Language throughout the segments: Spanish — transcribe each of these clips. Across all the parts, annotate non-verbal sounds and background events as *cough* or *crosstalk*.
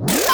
you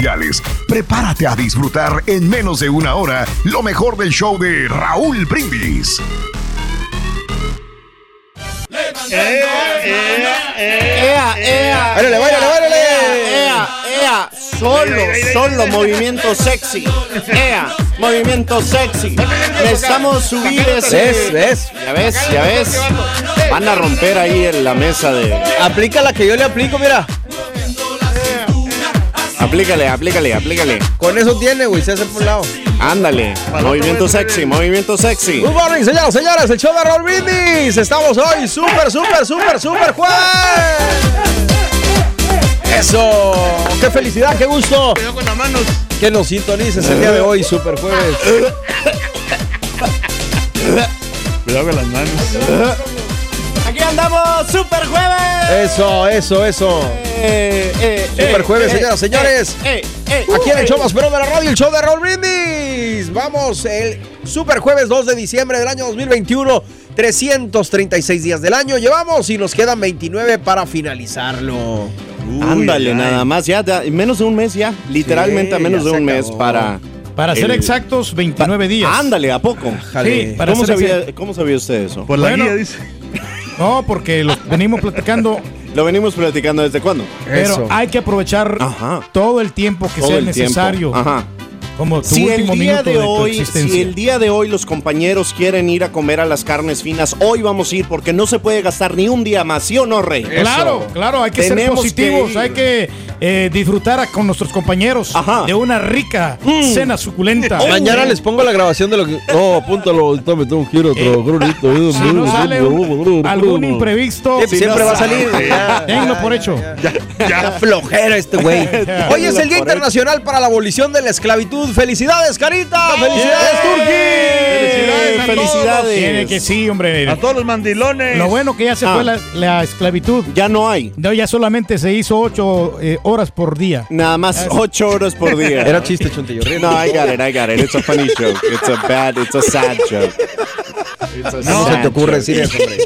Prepárate a disfrutar en menos de una hora lo mejor del show de Raúl Brindis. ¡Ea, ea! Solo, solo movimiento sexy. ¡Ea! Movimiento sexy. Necesitamos subir ese. ¿Ves? ¿Ves? Ya ves, ya ves. Van a romper ahí en la mesa de. Aplica la que yo le aplico, mira. Aplícale, aplícale, aplícale. Con eso tiene, güey, se hace por un lado. Ándale. Movimiento sexy, movimiento sexy. Good morning, señoras, señores, el show de Raúl Brindis. Estamos hoy súper, súper, súper, súper jueves. Eso, qué felicidad, qué gusto. Cuidado con las manos. Que nos sintonices el día de hoy, súper jueves. Cuidado con las manos. Super jueves. Eso, eso, eso. Eh, eh, Super eh, jueves, eh, señoras, señores. eh, eh, Aquí en el eh. show más de la radio, el show de Raúl Brindis. Vamos, el super jueves 2 de diciembre del año 2021. 336 días del año llevamos y nos quedan 29 para finalizarlo. Ándale, ay. nada más, ya, ya, menos de un mes ya, literalmente Sí, a menos de un mes para... Para ser exactos, 29 días. Ándale, ¿a poco? Jale. Sí, para ¿Cómo ser sabía, ¿Cómo sabía usted eso? Por la Bueno. guía dice. No, porque lo venimos platicando, *laughs* Lo venimos platicando desde cuándo. pero Eso. hay que aprovechar Ajá. todo el tiempo que Todo sea el tiempo. necesario. Ajá. Como tu Si el día minuto de de, tu hoy, existencia. si el día de hoy los compañeros quieren ir a comer a las carnes finas, hoy vamos a ir porque no se puede gastar ni un día más, ¿sí o no, Rey? Claro, claro, hay que ser positivos, que hay que eh, disfrutar con nuestros compañeros Ajá. de una rica Mm. cena suculenta. Mañana les pongo la grabación de lo que. No, apúntalo, ahorita me tengo que ir a trabajar ahorita. Eh, Si no sale un- algún imprevisto, Sí, siempre va a salir. Ya, *laughs* tenlo ya, por hecho. Ya flojera este güey. *laughs* Hoy es el Día Internacional para la Abolición de la Esclavitud. ¡Felicidades, Carita! ¡Felicidades, Felicidades Turki! a Felicidades. Tiene que sí, hombre. A todos los mandilones. Lo bueno que ya se Ah. fue la, la esclavitud. Ya no hay. No, ya solamente se hizo ocho eh, horas por día. Nada más ocho horas por día. Era chiste, chuntillo. No, I got it, I got it. It's a funny joke. It's a bad, it's a sad joke. It's a ¿Cómo se sad te ocurre decir eso, hombre?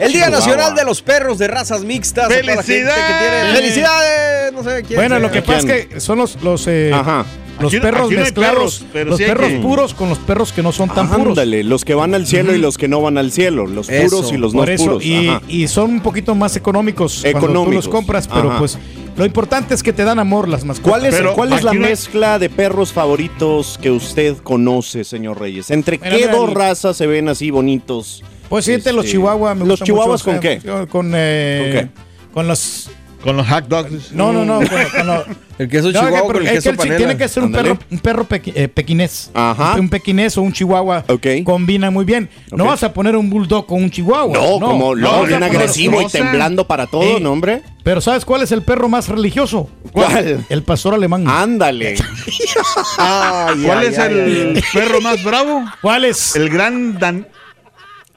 El Día Nacional de los Perros de Razas Mixtas. gente que tiene- ¡Felicidades! ¡Felicidades! No sé quién Bueno, sea. lo que pasa es que son los, los, eh, Ajá. Los Aquí- perros aquí no hay mezclados. perros, pero los sí perros que- puros con los perros que no son tan puros. Ándale, los que van al cielo y los que no van al cielo, los Eso. puros y los no eso, puros. y, y son un poquito más económicos, cuando tú Económicos. los compras, pero Ajá. pues lo importante es que te dan amor las mascotas. ¿Cuál es, Pero cuál es la no mezcla de perros favoritos que usted conoce, señor Reyes? ¿Entre Mira, qué mira, dos el- razas se ven así bonitos? Pues los Este, chihuahuas. me ¿Los chihuahuas mucho, con o qué? Con, eh, con los... Con los hot dogs. No, no, no. Con, con los- *laughs* El queso No, chihuahua con el es queso que el- panela. tiene que ser un perro, un perro pequi- eh, pequinés. Ajá. Un, pequinés o un chihuahua Ok. combina muy bien. No vas a poner un bulldog con un chihuahua. No, como no bien agresivo y temblando para todo, Sí. ¿no, hombre? Pero ¿sabes cuál es el perro más religioso? ¿Cuál? El pastor alemán. Ándale. *laughs* ¿Cuál es el perro más bravo? ¿Cuál es? El gran Dan.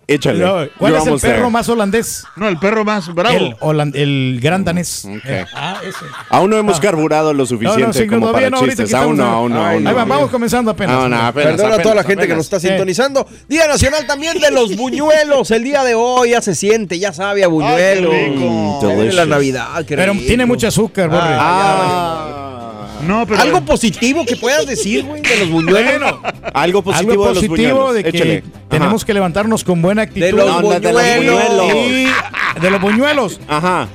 Échale. No, ¿Cuál es el perro there. más holandés? No, el perro más bravo. El, el gran danés. Ok. Eh, ah, ese. Aún no hemos carburado lo suficiente No, no, sí, como para chistes. Aún no, aún no, Ay, aún no. Ahí va, vamos comenzando apenas. No, no, apenas, Perdona a toda la apenas, gente que nos está sintonizando. Día Nacional también de los *laughs* buñuelos. El día de hoy ya se siente, ya sabe a buñuelo. Ay, qué rico. La. Navidad. qué Pero rico. tiene mucho azúcar, Borre. Ah, No, pero. Algo positivo que puedas decir, güey, de los buñuelos. Bueno, algo positivo, algo de los positivo de que Échale. tenemos que levantarnos con buena actitud. De los No, no, de los buñuelos. de los buñuelos. Ajá.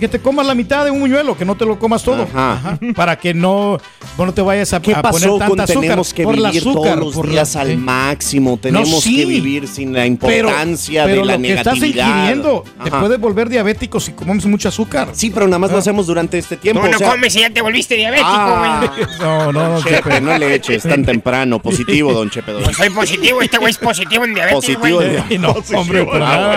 Que te comas la mitad de un buñuelo, que no te lo comas todo. Ajá. Ajá. Para que no, no te vayas a, ¿Qué a pasó poner con tanta azúcar. tenemos que por vivir azúcar, todos los por la- días al sí. máximo? Tenemos sí. que vivir sin la importancia pero de la lo que estás negatividad. ingiriendo te puedes volver diabético si comemos mucho azúcar. Sí, pero nada más lo Ah. hacemos durante este tiempo. Tú no o sea- comes y ya te volviste diabético, güey. Ah, *laughs* No, no, no. Chepe, no le eches tan temprano. Positivo, don Chepe. don. Pues soy positivo, este güey es positivo en diabetes, Positivo en Y *laughs* no, hombre.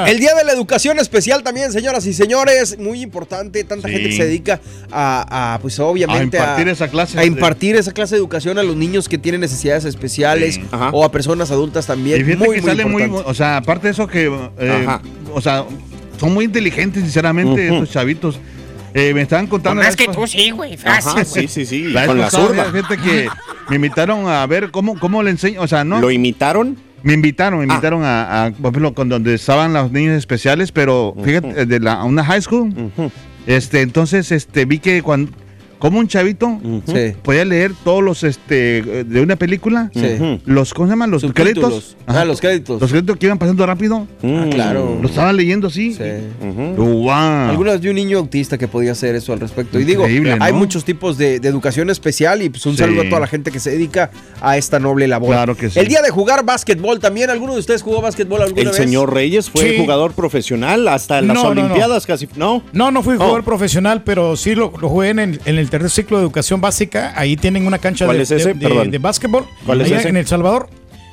El día de la educación especial también, señoras y señores, muy importante, tanta Sí. gente que se dedica a, a, pues obviamente A impartir esa clase a de- impartir esa clase de educación a los niños que tienen necesidades especiales Sí. O a personas adultas también. Y muy, que muy sale muy. importante. O sea, aparte de eso que. eh, o sea, son muy inteligentes, sinceramente, Ujú. estos chavitos. Eh, me estaban Con contando. más la que tú, sí, güey. Fácil, Ajá, güey. sí, sí, sí. la Con la zurda. Fíjate que me invitaron a ver cómo, cómo le enseño. O sea, no. ¿Lo imitaron? Me invitaron, me Ah. invitaron a, a, por ejemplo, con donde estaban los niños especiales, pero fíjate, de la, una high school. Este, entonces, este, vi que cuando, como un chavito Sí. podía leer todos los, este, de una película, Sí. Ujú. los, ¿cómo se llaman? Los créditos. Subtítulos. Ah, los créditos. Los créditos que iban pasando rápido, Mm. claro. lo estaban leyendo así. Sí. Oh, wow. Algunas vi un niño autista que podía hacer eso al respecto. Y digo, Increíble, hay ¿no? muchos tipos de, de educación especial y pues un Sí. saludo a toda la gente que se dedica a esta noble labor. Claro que sí. El día de jugar básquetbol también. ¿Alguno de ustedes jugó básquetbol alguna El vez? señor Reyes fue Sí. jugador profesional hasta en las No, no, no. Olimpiadas casi. No. No, no fui jugador Oh. profesional, pero sí lo, lo jugué en el, en el tercer ciclo de educación básica. Ahí tienen una cancha ¿Cuál de, es ese? de- de- Perdón. de básquetbol. ¿Cuál es ese? En El Salvador.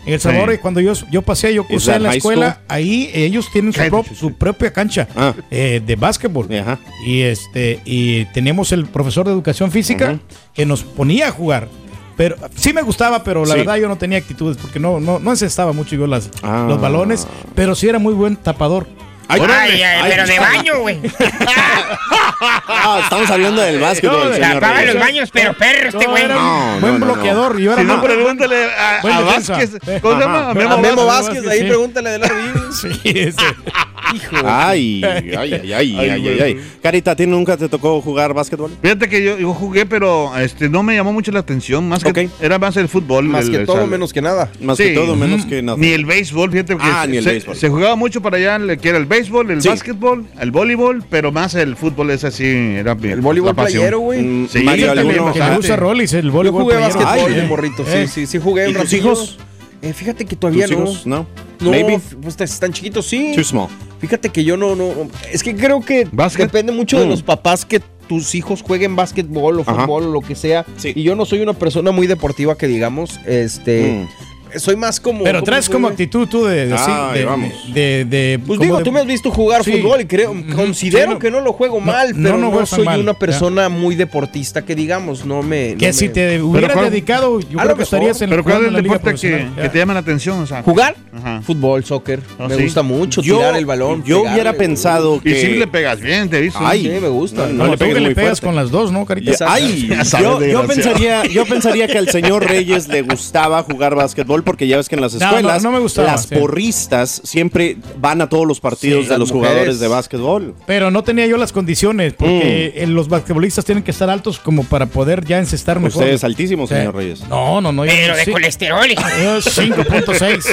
En El Salvador, Sí. cuando yo, yo pasé, yo ¿Es cursé en la escuela, school? ahí ellos tienen su, prop- su propia cancha Ah. eh, de básquetbol. Ajá. Y este y teníamos el profesor de educación física que nos ponía a jugar. Pero sí me gustaba, pero la Sí. verdad yo no tenía actitudes porque no no no encestaba mucho yo las, Ah. los balones, pero sí era muy buen tapador. Ay, Ay, ay, pero de baño, güey. *laughs* Ah, estamos hablando del básquetbol, No, señor Tapaba los baños, pero perro este güey. buen no, no, no. bloqueador. Yo era Si no, pregúntale a, a. Vázquez. ¿Cómo se llama? Ajá. A Memo A Memo Vázquez. Vázquez, Vázquez, ahí sí. pregúntale de la vida. *laughs* Sí, ese. Ay, ay, ay, ay, ay, ay, ay. Carita, ¿a ti nunca te tocó jugar básquetbol? Fíjate que yo, yo jugué, pero este no me llamó mucho la atención. Más que era más el fútbol. Más el- que todo, menos que nada. Más Sí. que todo, menos que nada. Ni el béisbol, fíjate que Ah, se, ni el se- béisbol. se jugaba mucho para allá, le- que era el béisbol, el Sí. básquetbol, el voleibol, pero más el fútbol es así, era bien, El voleibol playero, güey. Mm, Sí, Mario, ¿alguno? Que me gusta Rollis, el Yo jugué playero. básquetbol Ay, de eh. morrito, sí, Eh. sí, sí jugué un ¿Y tus ratillo. hijos? Eh, fíjate que todavía ¿Tus no. hijos? No. No, Maybe. pues están chiquitos, sí. Too small. Fíjate que yo no, no. Es que creo que ¿Básquet? depende mucho de Mm. los papás que tus hijos jueguen básquetbol o Ajá. fútbol o lo que sea. Sí. Y yo no soy una persona muy deportiva que digamos, este, Mm. Soy más como. Pero ¿cómo traes como actitud tú de, de, sí, Ay, de- vamos. de- de- Pues digo, de- tú me has visto jugar Sí. fútbol y creo, considero Sí, no. que no lo juego No, mal, no, pero no soy mal, una ya. persona muy deportista que digamos, no me. Que no si me- te hubieras ¿cuál- dedicado, yo A creo lo que mejor. estarías en Pero ¿cuál es el deporte que, te llama la atención? O sea, ¿Jugar? Ajá. Fútbol, soccer. Ah, me sí. gusta mucho Yo, tirar el balón. yo pegarle, hubiera pensado que... Y siempre le pegas bien, te visto. Ay, Sí, me gusta. No, le pegas con las dos, ¿no, Carita? Ay, *laughs* yo pensaría que al señor Reyes le gustaba jugar básquetbol porque ya ves que en las No, no, escuelas no me gustaba, las sí. porristas siempre van a todos los partidos Sí, de los mujeres. jugadores de básquetbol. Pero no tenía yo las condiciones, porque Mm. los basquetbolistas tienen que estar altos como para poder ya encestar mejor. Usted es altísimo, Sí. señor Reyes. No, no, no. yo- Pero de sí, colesterol. yo 5.6.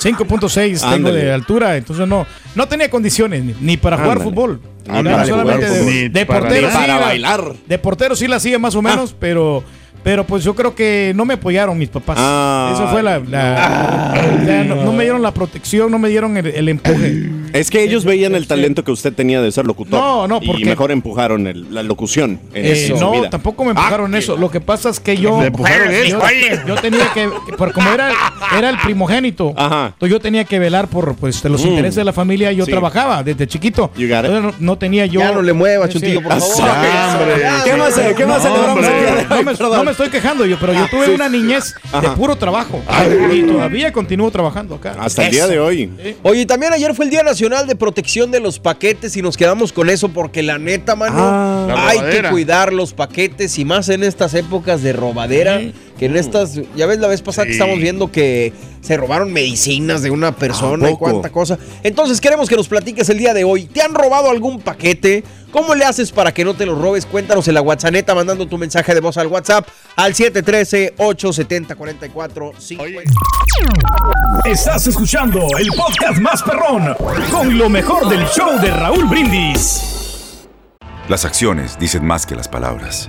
5.6 tengo de altura, entonces no no tenía condiciones ni, para jugar fútbol. Ándale, Era jugar solamente de, fútbol. de Ni para- sí, bailar. De portero sí la hacía más o menos, pero pero pues yo creo que no me apoyaron mis papás. Ah. Eso fue la, la- sea, no, no me dieron la protección, no me dieron el, el empuje. Es que ellos veían el talento que usted tenía de ser locutor. No, no, Y porque- mejor empujaron el- la locución en, Eh, su no, vida. tampoco me empujaron Ah, eso. Lo que pasa es que yo, Le empujaron yo, frijoles. yo tenía que, por como era, era el primogénito, Ajá. entonces yo tenía que velar por pues, los Mm. intereses de la familia. y Yo Sí. trabajaba desde chiquito. You got it. Entonces, no, no tenía yo. Ya no le muevas, Sí. Chuntillo, por favor. Ah, hombre. Ya, ¿Qué más hace- qué más No, celebramos no me, no me estoy quejando yo, pero yo tuve sí. una niñez de puro trabajo. Y todavía continúo trabajando acá. Hasta el día de hoy. Oye, también ayer fue el Día Nacional de Protección de los Paquetes y nos quedamos con eso porque la neta, mano, Ah. La hay que cuidar los paquetes y más en estas épocas de robadera. Que en estas, ya ves la vez pasada que estamos viendo que se robaron medicinas de una persona ¿A y cuánta cosa. Entonces queremos que nos platiques el día de hoy. ¿Te han robado algún paquete? ¿Cómo le haces para que no te lo robes? Cuéntanos en la WhatsApp mandando tu mensaje de voz al WhatsApp al 713-870-4450. Estás escuchando el podcast más perrón con lo mejor del show de Raúl Brindis. Las acciones dicen más que las palabras.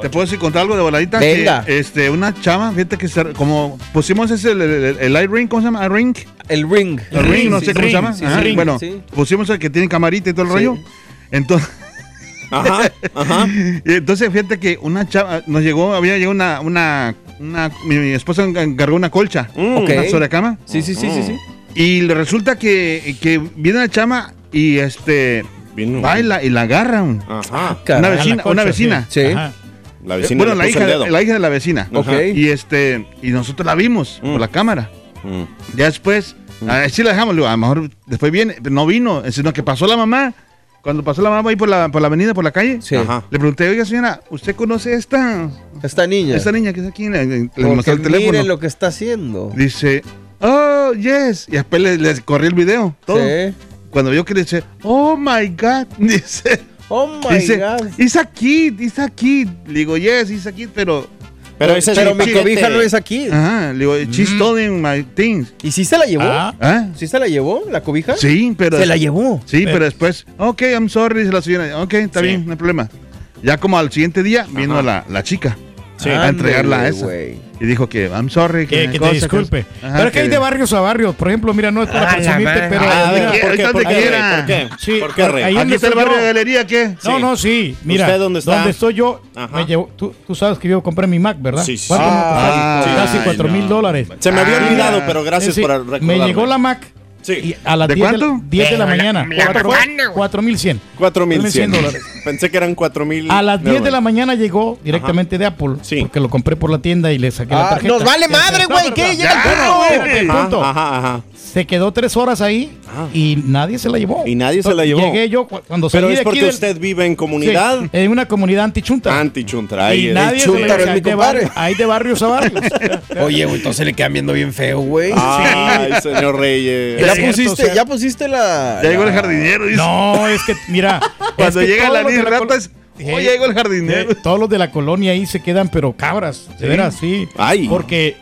¿Te puedo decir contar algo de voladita? Venga. Que, este, una chava, fíjate que se- como pusimos ese, el, el, el eye ring, ¿cómo se llama? ¿El ring? El ring. El ring, no sé cómo se llama. Sí, Ajá, ring, bueno, sí. pusimos el que tiene camarita y todo el Sí. rollo. Entonces. *laughs* Ajá, ajá. *laughs* Y entonces fíjate que una chava, nos llegó, había llegado una, una, una mi, mi esposa encargó una colcha, Ok. una sobrecama. Sí, sí, sí, sí, sí. Y le resulta que, que viene la chama y este baila y la agarran. Ajá. Una vecina, una vecina. Sí. Ajá. La vecina bueno, le la hija, la hija de la vecina. Ok. Y este, y nosotros la vimos por la cámara. Mm. Ya después, así la dejamos, a lo mejor después viene, pero no vino, sino que pasó la mamá. Cuando pasó la mamá ahí por la, por la avenida, por la calle, Sí. Le pregunté, oiga señora, ¿usted conoce a esta, Esta niña. esta niña que está aquí? Le, mostré el teléfono. miren lo que está haciendo. Dice, oh, yes. Y después le, le corrí el video, todo. Sí. Cuando vio que le dice, oh my God, *laughs* dice, Oh my dice, God. it's a kid, it's a kid. Le digo, yes, it's a kid, pero... Pero ese es Pero mi cobija no es aquí. Ajá, le digo, she's stealing my things. ¿Y si se la llevó? Ah. ¿Ah? ¿Sí se la llevó la cobija? Sí, pero... Se la llevó. Sí, pero después, ok, I'm sorry, dice la señora. Ok, está bien, no hay problema. Ya como al siguiente día vino la, la chica Sí. a entregarla a esa. güey. Y dijo que I'm sorry, Que, que, que cosa, te disculpe. que- Ajá, pero es que hay de barrios a barrios. Por ejemplo, mira, no es para Ah, la presumirte, pero. Ah. ¿Por qué? ¿Por qué? quiera. ¿Por qué? Sí, ¿Por qué, Rey? ahí Aquí está el barrio de galería, ¿qué? No, no, sí. Mira, ¿Usted dónde está? donde estoy yo, Ajá. me llevó, tú, tú sabes que yo compré mi Mac, ¿verdad? Sí, sí. ¿Cuánto me costó? Ah, Casi 4 mil dólares. Se me había Ah. olvidado, pero gracias por recordarme. Me llegó la Mac Sí. y a las ¿De 10 de, la- cuánto? 10 de la Eh, la- mañana. la Cuatro- marihuana, güey. 4100. 4100 dólares. Pensé que eran 4000. A las 10 de la mañana llegó directamente de Apple. Sí. Porque lo compré por la tienda y le saqué la Ah, tarjeta. nos vale madre, güey. no, ¿Qué? Llega el punto, no, güey. el punto. Ajá, ajá. Se quedó tres horas ahí Ah. y nadie se la llevó. Y nadie se la llevó. Llegué yo cu- cuando salí Pero de es aquí porque del- usted vive en comunidad Sí, en una comunidad antichunta. anti-chuntra. Ahí y nadie se la es llevó. de barrio- Hay de barrios a barrios. Oye, güey, entonces le quedan viendo bien feo, güey. Ay, señor Reyes. Ya, Es cierto, pusiste, o sea- ya pusiste la. Ya llegó el jardinero. dice. no, es que, mira. *laughs* Cuando es que llega la niña recol- ratas, Eh, Oye, llegó el jardinero. eh, todos los de la colonia ahí se quedan, pero cabras, de Sí. veras, sí. Ay. Porque,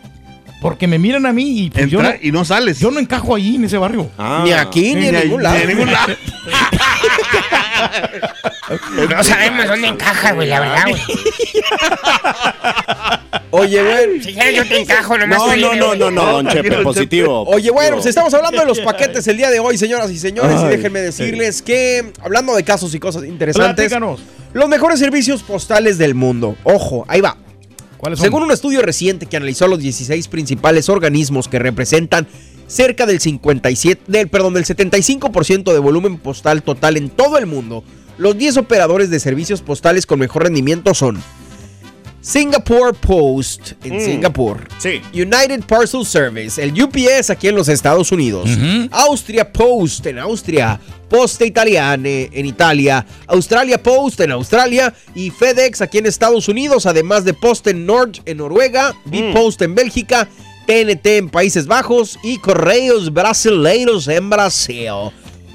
porque me miran a mí y pues, yo, no, y no sales. yo no encajo ahí en ese barrio. Ah. Ni aquí, ni en Ni- ningún ni lado. en ningún lado. *laughs* No sabemos dónde encaja, güey, la verdad, güey. Oye, güey. Si quieres yo te encajo, nomás No, no, no, no, no, don Chepe, positivo. Oye, bueno, pues estamos hablando de los paquetes el día de hoy, señoras y señores, y déjenme decirles que, hablando de casos y cosas interesantes, Platícanos. los mejores servicios postales del mundo. Ojo, ahí va. ¿Cuáles son? Según un estudio reciente que analizó a los 16 principales organismos que representan cerca del 57, del, perdón, del 75% de volumen postal total en todo el mundo, los 10 operadores de servicios postales con mejor rendimiento son Singapore Post en Mm. Singapur, Sí. United Parcel Service, el UPS aquí en los Estados Unidos, Austria Post en Austria, Poste Italiane en Italia, Australia Post en Australia y FedEx aquí en Estados Unidos, además de Post en Nord en Noruega, B-Post en Bélgica, TNT en Países Bajos y Correios Brasileiros en Brasil.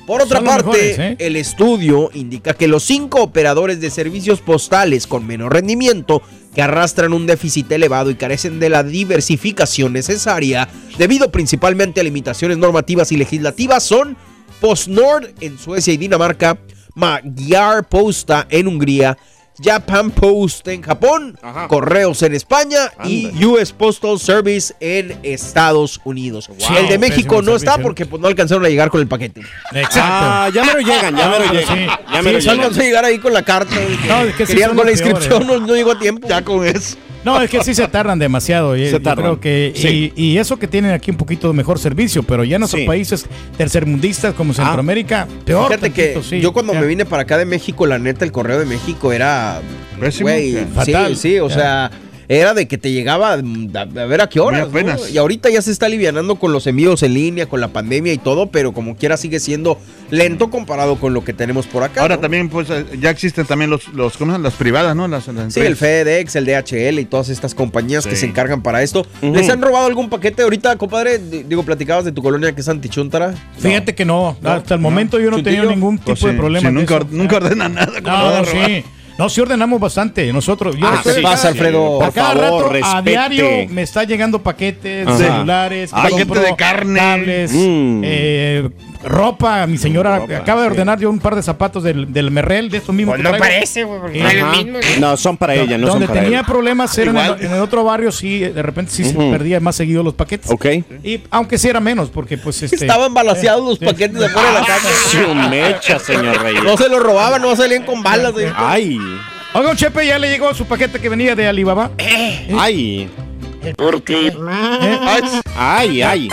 Por otra Son parte, mejores, ¿eh? el estudio indica que los cinco operadores de servicios postales con menor rendimiento, que arrastran un déficit elevado y carecen de la diversificación necesaria, debido principalmente a limitaciones normativas y legislativas, son PostNord en Suecia y Dinamarca, Magyar Posta en Hungría, Japan Post en Japón, Ajá. Correos en España y US Postal Service en Estados Unidos. Wow, el de México no está porque pues, no alcanzaron a llegar con el paquete. Exacto. Ah, ya me lo llegan, ya me lo Ah, llegan. sí. Ya me lo sí, llegan. alcanzó a llegar ahí con la carta. No, es que sí con la inscripción, peores. no, no llegó a tiempo. Ya con eso. No, es que sí se tardan demasiado. y- Se yo tardan. creo que, Sí. y, y eso que tienen aquí un poquito de mejor servicio, pero ya en nuestros Sí. países tercermundistas como Centroamérica, peor. Fíjate que sí. yo cuando Ya. me vine para acá de México, la neta, el correo de México era. Güey, sí, Fatal. sí, o Ya. sea, era de que te llegaba mm, a, a ver a qué. ¿no? Y ahorita ya se está alivianando con los envíos en línea, con la pandemia y todo, pero como quiera sigue siendo lento comparado con lo que tenemos por acá. Ahora ¿no? también, pues, eh, ya existen también los, los ¿cómo se llaman? las privadas, ¿no? Las, las Sí, el. FedEx, el DHL y todas estas compañías que se encargan para esto. ¿Les han robado algún paquete ahorita, compadre? Digo, platicabas de tu colonia que es Antichuntara. Fíjate que no, No, hasta el momento yo no he tenido ningún tipo Pues de sí, problema. sí, de nunca, ordena nada. ¿cómo lo No, sí. No, sí ordenamos bastante. Nosotros, yo Ah, acá, pasa, Alfredo? a Por cada favor, rato, a diario me está llegando paquetes, Ajá. celulares, paquete compro de carne. cables, Mm. eh, ropa. Mi señora Ropa, acaba de sí. ordenar yo un par de zapatos del, del Merrell, de estos mismos Pues no traigo. parece, güey, porque no es lo Ajá. mismo. No, son para ella, no son Donde para tenía él. problemas era en el, en el otro barrio, sí, de repente sí se perdía más seguido los paquetes. Ok. Y aunque sí era menos, porque pues este. Estaban balaseados los sí. paquetes de fuera de la casa. Su *laughs* mecha, señor Reyes. No se los robaban, no salían con balas. güey. Ay, Oiga, un Chepe, ya le llegó su paquete que venía de Alibaba. ay, Porque. ¿Eh? ay, ay.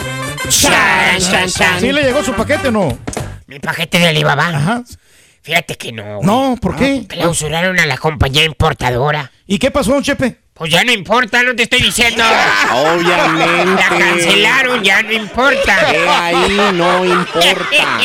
Chan, chan, chan. ¿Sí le llegó su paquete o no? Mi paquete de Alibaba. Ajá. Fíjate que no. güey. No, ¿por qué? Clausuraron a la compañía importadora. ¿Y qué pasó, don Chepe? Pues ya no importa, no te estoy diciendo. Obviamente. La cancelaron, ya no importa. Ahí no importa.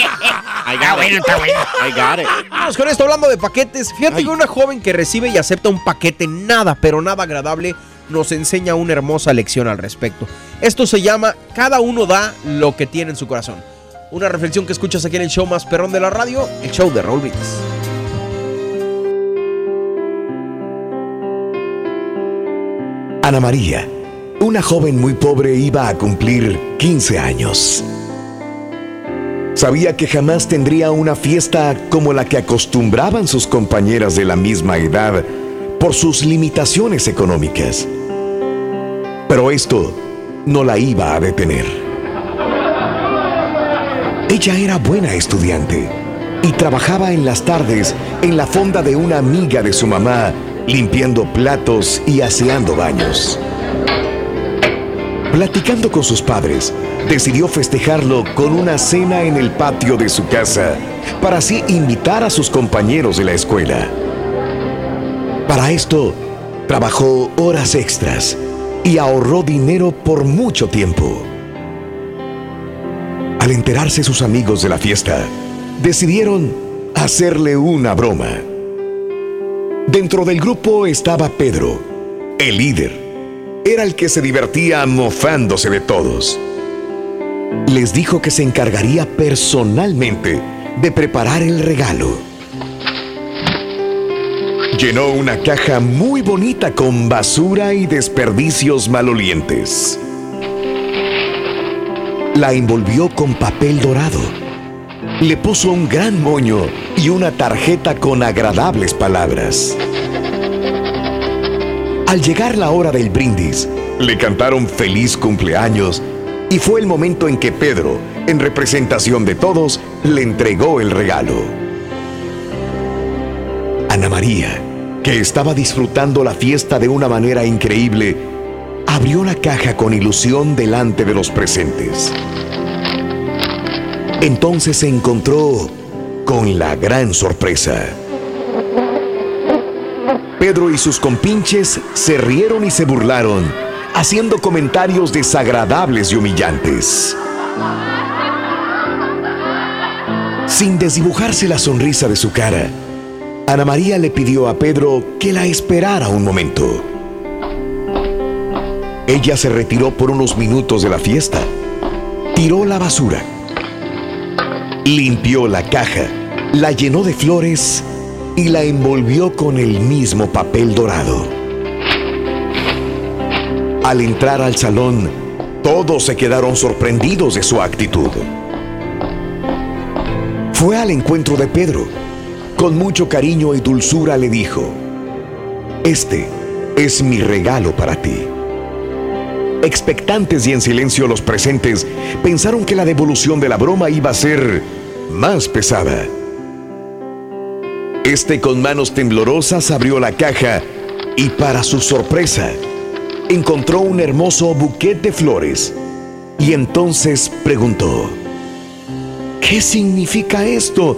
I Está got bueno, it. está bueno. I got it. Vamos con esto hablando de paquetes. Fíjate Ay. que una joven que recibe y acepta un paquete nada, pero nada agradable, nos enseña una hermosa lección al respecto. Esto se llama Cada uno da lo que tiene en su corazón. Una reflexión que escuchas aquí en el show más perrón de la radio, el show de Raúl Brindis. Ana María, una joven muy pobre, iba a cumplir 15 años. Sabía que jamás tendría una fiesta como la que acostumbraban sus compañeras de la misma edad por sus limitaciones económicas. Pero esto no la iba a detener. Ella era buena estudiante y trabajaba en las tardes en la fonda de una amiga de su mamá, limpiando platos y aseando baños. Platicando con sus padres, decidió festejarlo con una cena en el patio de su casa para así invitar a sus compañeros de la escuela. Para esto, trabajó horas extras y ahorró dinero por mucho tiempo. Al enterarse sus amigos de la fiesta, decidieron hacerle una broma. Dentro del grupo estaba Pedro, el líder. Era el que se divertía mofándose de todos. Les dijo que se encargaría personalmente de preparar el regalo. Llenó una caja muy bonita con basura y desperdicios malolientes. La envolvió con papel dorado. Le puso un gran moño y una tarjeta con agradables palabras. Al llegar la hora del brindis, le cantaron feliz cumpleaños y fue el momento en que Pedro, en representación de todos, le entregó el regalo. Ana María, que estaba disfrutando la fiesta de una manera increíble, abrió la caja con ilusión delante de los presentes. Entonces se encontró con la gran sorpresa. Pedro y sus compinches se rieron y se burlaron, haciendo comentarios desagradables y humillantes. Sin desdibujarse la sonrisa de su cara, Ana María le pidió a Pedro que la esperara un momento. Ella se retiró por unos minutos de la fiesta, tiró la basura, limpió la caja, la llenó de flores y la envolvió con el mismo papel dorado. Al entrar al salón, todos se quedaron sorprendidos de su actitud. Fue al encuentro de Pedro. Con mucho cariño y dulzura le dijo, Este es mi regalo para ti. Expectantes y en silencio los presentes pensaron que la devolución de la broma iba a ser más pesada. Este con manos temblorosas abrió la caja y para su sorpresa encontró un hermoso buquete de flores y entonces preguntó, ¿qué significa esto?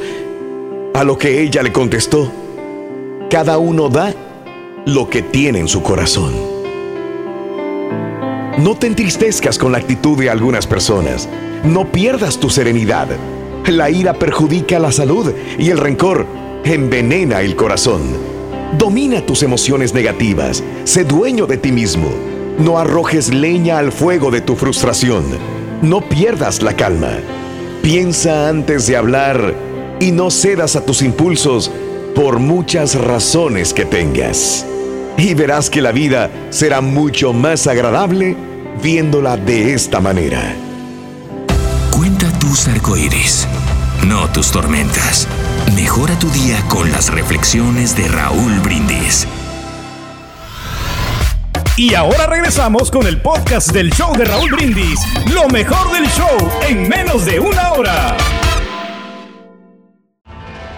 A lo que ella le contestó, cada uno da lo que tiene en su corazón. No te entristezcas con la actitud de algunas personas. No pierdas tu serenidad. La ira perjudica la salud y el rencor envenena el corazón. Domina tus emociones negativas. Sé dueño de ti mismo. No arrojes leña al fuego de tu frustración. No pierdas la calma. Piensa antes de hablar y no cedas a tus impulsos por muchas razones que tengas. Y verás que la vida será mucho más agradable viéndola de esta manera. Cuenta tus arcoíris, no tus tormentas. Mejora tu día con las reflexiones de Raúl Brindis. Y ahora regresamos con el podcast del show de Raúl Brindis. Lo mejor del show en menos de una hora.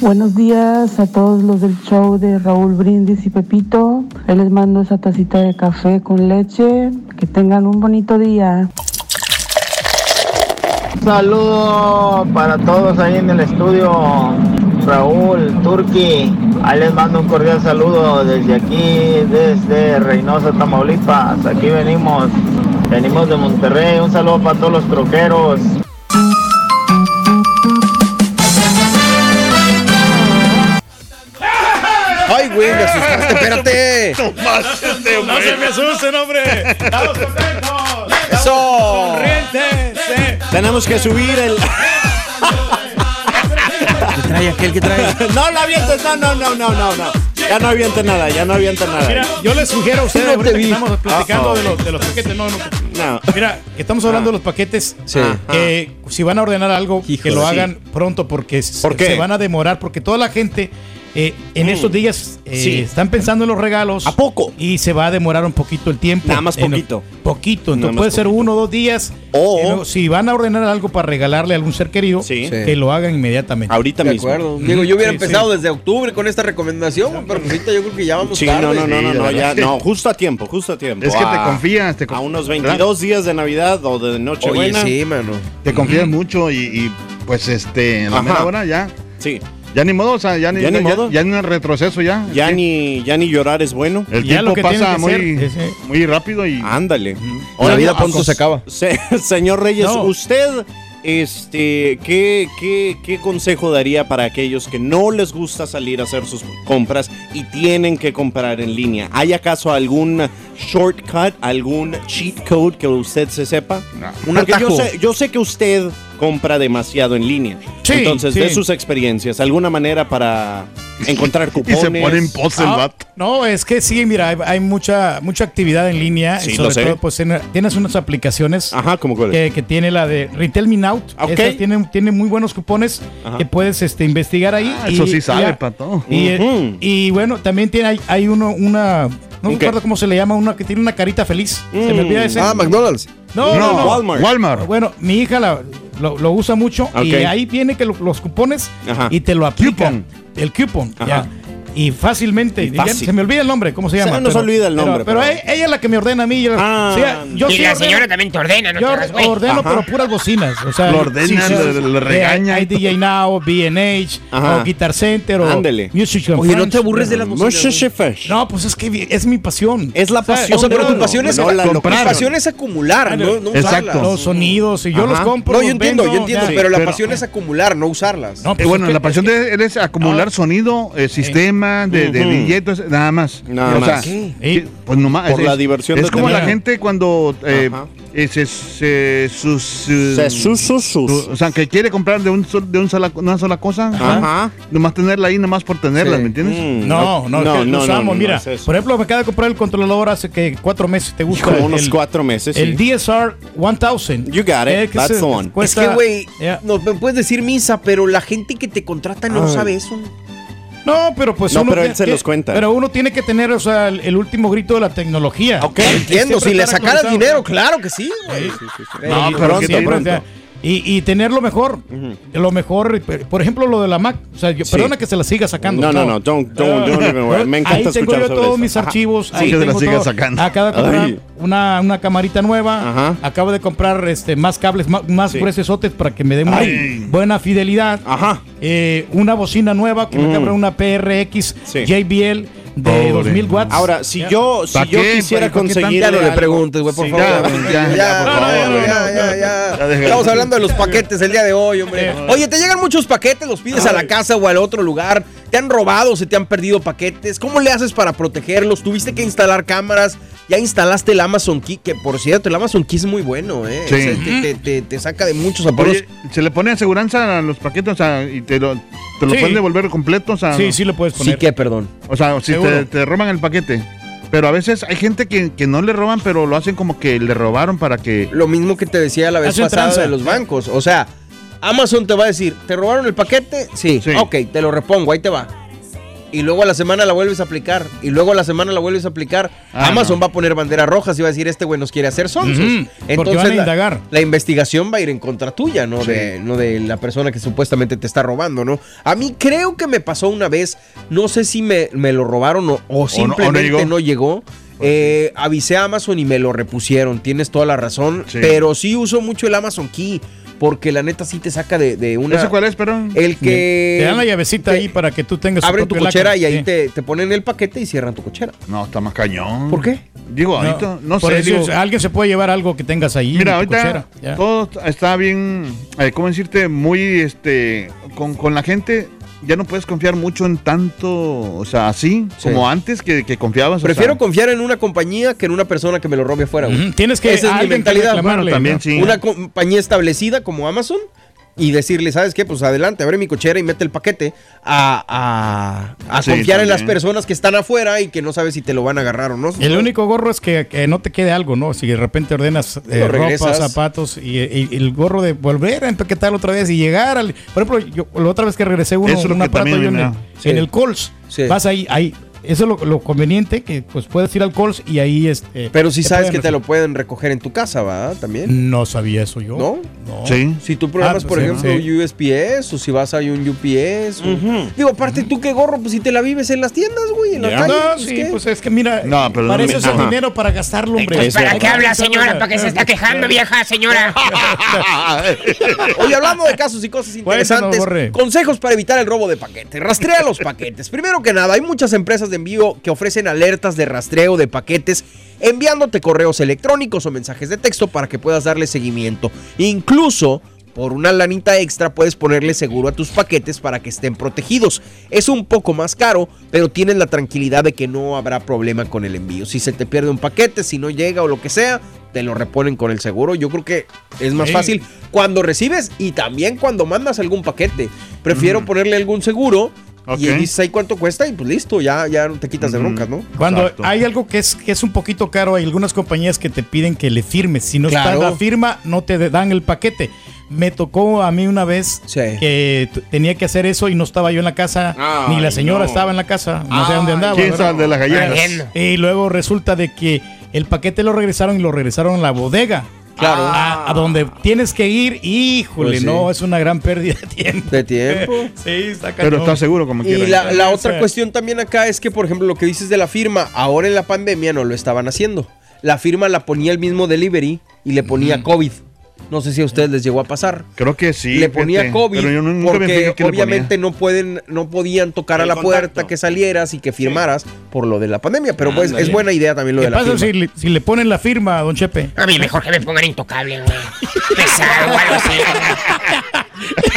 Buenos días a todos los del show de Raúl Brindis y Pepito. Ahí les mando esa tacita de café con leche. Que tengan un bonito día. Saludo para todos ahí en el estudio. Raúl, Turki, ahí les mando un cordial saludo desde aquí, desde Reynosa, Tamaulipas. Aquí venimos, venimos de Monterrey. Un saludo para todos los troqueros. Ay, güey, me asustaste, *laughs* espérate. No se me asusten, hombre. *laughs* Estamos contentos. Eso. Sonrientes. sí. Tenemos que subir el. ¿Qué trae aquel que trae? no lo avientes, no, no, no, no, no, no. Ya no aviente nada, ya no aviente nada. Mira, yo les sugiero a ustedes, No ahorita que estamos platicando Uh-oh. de los, de los paquetes, no, no. No. Mira, que estamos hablando de los paquetes, Sí. que si van a ordenar algo, que Híjole, lo sí. hagan pronto porque se- ¿Por qué? se van a demorar, porque toda la gente eh, en Mm. estos días eh, Sí. están pensando en los regalos. ¿A poco? Y se va a demorar un poquito el tiempo. Nada más En- poquito. poquito, Nada entonces puede ser uno o dos días. O- luego, si van a ordenar algo para regalarle a algún ser querido, que lo hagan inmediatamente. Ahorita De acuerdo. Diego, yo hubiera Sí, sí. empezado desde octubre con esta recomendación, pero ahorita yo creo que ya vamos Sí, tarde. no, no, no, no, Sí, ya, no, *laughs* justo a tiempo, justo a tiempo. Es que te Ah, confías, te A unos 22 días de Navidad o de Nochebuena. Sí, mano. Te confías mucho y, y, pues este, en la mera hora ya. Sí. Ya ni modo, o sea, ya ni, Ya ni modo. Ya, ni el retroceso ya. Ya ni, ya ni llorar es bueno. El tiempo pasa muy, muy rápido y. Ándale. La vida pronto acos- se acaba. *laughs* Se- señor Reyes, No. usted, este, ¿qué, qué, qué consejo daría para aquellos que no les gusta salir a hacer sus compras y tienen que comprar en línea? ¿Hay acaso algún shortcut, algún cheat code que usted se sepa? Un Porque yo atajo. sé, yo sé que usted compra demasiado en línea. Sí, Entonces, sí. de sus experiencias, ¿alguna manera para encontrar *laughs* cupones? Ah, No, es que sí, mira, hay, hay mucha mucha actividad en línea. Sí, y lo sé. todo, pues en- tienes unas aplicaciones Ajá, ¿cómo cuál? que, que tiene la de Retail Me Out. Ok. Esa tiene, tiene muy buenos cupones Ajá. que puedes este, investigar ahí. Ah, eso sí sale, ya. pato. Y, y bueno, también tiene hay, hay uno, una. No ¿Un recuerdo cómo se le llama, una que tiene una carita feliz. Se me Mm. olvida ese. Ah, McDonald's. No, no, no. Walmart. Walmart. Bueno, mi hija la- lo, lo usa mucho y ahí viene que lo- los cupones Ajá. y te lo aplican. El coupon. Ajá. ya. Y fácilmente. Y ya fácil. se me olvida el nombre, ¿cómo se Se llama? nos olvida el nombre, Pero, pero pero- ella, es la que me ordena a mí. Yo, Ah. sí, yo y sí la ordeno- señora también te ordena, no yo te ordeno, Ajá. pero puras bocinas. O sea, Lo ordenan, le- le eh, regañan. Hay, DJ Now, B&H, o Guitar Center, o Ándele. Music and Oye, ¿no te aburres de las bocinas? No, pues es que es mi pasión. Es la pasión. O sea, pero tu pasión es, no pasión es acumular, no, no usarlas. Exacto. Los sonidos, y yo los compro. No, yo entiendo, yo entiendo, pero la Pero- pasión es acumular, no usarlas. No, Eh, pues bueno, la pasión es que- de él es acumular sonido, eh, de, entonces, nada más. Nada O sea, más. ¿Qué? que- pues nomás. Por es- la diversión Es de como tener- la gente cuando eh, eh, se, se, sus, Se sus, sus, sus. su- o sea, que quiere comprar de, un de un sola, una sola cosa, Ajá. nomás tenerla ahí, nomás por tenerla, Sí. ¿me entiendes? Mm, No, no, no, no, no, usamos. no, no Mira, es por ejemplo, me acaba de comprar el controlador hace que cuatro meses. ¿Te gusta? Como unos el, cuatro meses. el sí. DSR 1000. You got it. Eh, que That's se- the one. cuesta- es que, güey, no me puedes decir misa, pero la gente que te contrata no Ay. sabe eso. No, pero pues No, uno pero tiene él se que- los cuenta. Pero uno tiene que tener, o sea, el, el último grito de la tecnología. Ok. Entiendo, si le sacaras dinero, claro que sí, güey. No, Y pero pronto, siempre, pronto. o sea, y, y tener lo mejor. Lo mejor, por ejemplo, lo de la Mac. O sea, yo, Sí. perdona que se la siga sacando. No, no, no, don't- don't- don't even worry. Me encanta Ahí tengo escuchar yo sobre todos eso. mis Ajá. archivos. Sí, ahí que se la siga todo. sacando. Acabo de comprar una, una camarita nueva. Ajá. Acabo de comprar este, más cables, más, más Sí. gruesotes para que me den una Ay. buena fidelidad. Ajá. Eh, una bocina nueva que me Mm. compré una PRX Sí. JBL de Pobre. 2000 watts. Ahora, si Ya. yo, si ¿Pa yo qué? quisiera ¿Pa qué conseguir. Ya no le preguntes, güey, por Sí, favor. ya, ya, ya, por por favor, favor, ya. ya, ya, ya. Ya deja- Estamos hablando de los paquetes el día de hoy, hombre. Oye, te llegan muchos paquetes, los pides a la casa o al otro lugar. ¿Te han robado, se te han perdido paquetes? ¿Cómo le haces para protegerlos? ¿Tuviste que instalar cámaras? ¿Ya instalaste el Amazon Key? Que por cierto, el Amazon Key es muy bueno, ¿eh? Sí. O sea, te, te- te- te saca de muchos apuros. Oye, se le pone aseguranza a los paquetes, o sea, y te lo, te lo Sí. pueden devolver completo, o sea, Sí, sí le puedes sí poner. que, perdón. o sea, si te, roban el paquete. Pero a veces hay gente que, que no le roban, pero lo hacen como que le robaron para que... Lo mismo que te decía la vez pasada tranza. de los bancos. O sea, Amazon te va a decir, ¿te robaron el paquete? Sí. Sí. Ok, te lo repongo, ahí te va. Y luego a la semana la vuelves a aplicar y luego a la semana la vuelves a aplicar, Ah, Amazon va a poner banderas rojas y va a decir este güey nos quiere hacer sonsos. Entonces van a la- indagar. La, investigación va a ir en contra tuya, no de no de la persona que supuestamente te está robando, ¿no? A mí creo que me pasó una vez, no sé si me, me lo robaron o, o simplemente llegó. no llegó. Eh, avisé a Amazon y me lo repusieron. Tienes toda la razón. Sí. Pero sí uso mucho el Amazon Key. Porque la neta sí te saca de, de una. ¿Ese cuál es, perdón? El que. Te dan la llavecita ahí para que tú tengas Abren tu cochera y ahí Sí. te, te ponen el paquete y cierran tu cochera. No, está más cañón. ¿Por qué? Digo, ahorita, no, por sé. digo, alguien se puede llevar algo que tengas ahí. Mira, en tu ahorita cochera, todo está bien, eh, ¿cómo decirte? Muy, este, con, con la gente ya no puedes confiar mucho en tanto, o sea, así Sí. como antes que, que confiabas. o Prefiero sea, confiar en una compañía que en una persona que me lo robe afuera. tienes que- Esa es mi mentalidad. Bueno, también ¿no? sí. Una compañía establecida como Amazon y decirle, ¿sabes qué? Pues adelante, abre mi cochera y mete el paquete a, a- a Sí, confiar en las personas que están afuera y que no sabes si te lo van a agarrar o no. El único gorro es que, que no te quede algo, ¿no? Si de repente ordenas eh, ropa, zapatos y, y- y el gorro de volver a empaquetarlo otra vez y llegar al... Por ejemplo, yo la otra vez que regresé uno, Eso yo en, el, da. Sí. en el Coles, Sí. vas ahí, ahí. Eso es lo, lo conveniente, que pues puedes ir al Coles y ahí... Este, Pero si sabes que te lo pueden recoger en tu casa, ¿va? También. No sabía eso yo. ¿No? No. Sí. Si tú programas, Ah, por sí, ejemplo, sí. USPS o si vas a un UPS. o- Digo, aparte tú qué gorro, pues si te la vives en las tiendas, güey, en la calle. No, pues, sí, ¿qué? pues es que mira, No, pero para no eso me- es el dinero para gastarlo, hombre. Pues, ¿Para qué habla, señora? ¿Para qué se está quejando, vieja señora? *laughs* Oye, hablando de casos y cosas interesantes, consejos para evitar el robo de paquetes. Rastrea los paquetes. Primero que nada, hay muchas empresas de envío que ofrecen alertas de rastreo de paquetes enviándote correos electrónicos o mensajes de texto para que puedas darle seguimiento. Incluso por una lanita extra puedes ponerle seguro a tus paquetes para que estén protegidos. Es un poco más caro, pero tienes la tranquilidad de que no habrá problema con el envío. Si se te pierde un paquete, si no llega o lo que sea, te lo reponen con el seguro. Yo creo que es más Sí. fácil cuando recibes y también cuando mandas algún paquete. Prefiero ponerle algún seguro Ok. y dices ahí cuánto cuesta y pues listo, ya, ya te quitas de broncas, ¿no? Cuando Exacto. hay algo que es, que es un poquito caro, hay algunas compañías que te piden que le firmes. Si no Claro. está la firma, no te dan el paquete. Me tocó a mí una vez Sí. que tenía que hacer eso y no estaba yo en la casa, Ay, ni la señora no. estaba en la casa, no sé dónde andaba. ¿Quién sabe de las galletas? Y luego resulta de que el paquete lo regresaron y lo regresaron a la bodega. Claro. A, a donde tienes que ir, híjole, Pues sí. no, es una gran pérdida de tiempo. De tiempo. *laughs* sí, está Pero cañón. estás seguro como Y quieras. la, la otra Sí. cuestión también acá es que, por ejemplo, lo que dices de la firma, ahora en la pandemia no lo estaban haciendo. La firma la ponía el mismo delivery y le ponía COVID. No sé si a ustedes les llegó a pasar. Creo que sí. le ponía fíjate, COVID Pero yo nu- nunca me porque ponía. obviamente no pueden, no podían tocar a la puerta que salieras y que firmaras por lo de la pandemia. Pero pues es buena idea también lo ¿Qué de la pasa firma. si le, si le ponen la firma, don Chepe? A mí mejor que me pongan intocable, güey. Pesado o algo así. *laughs*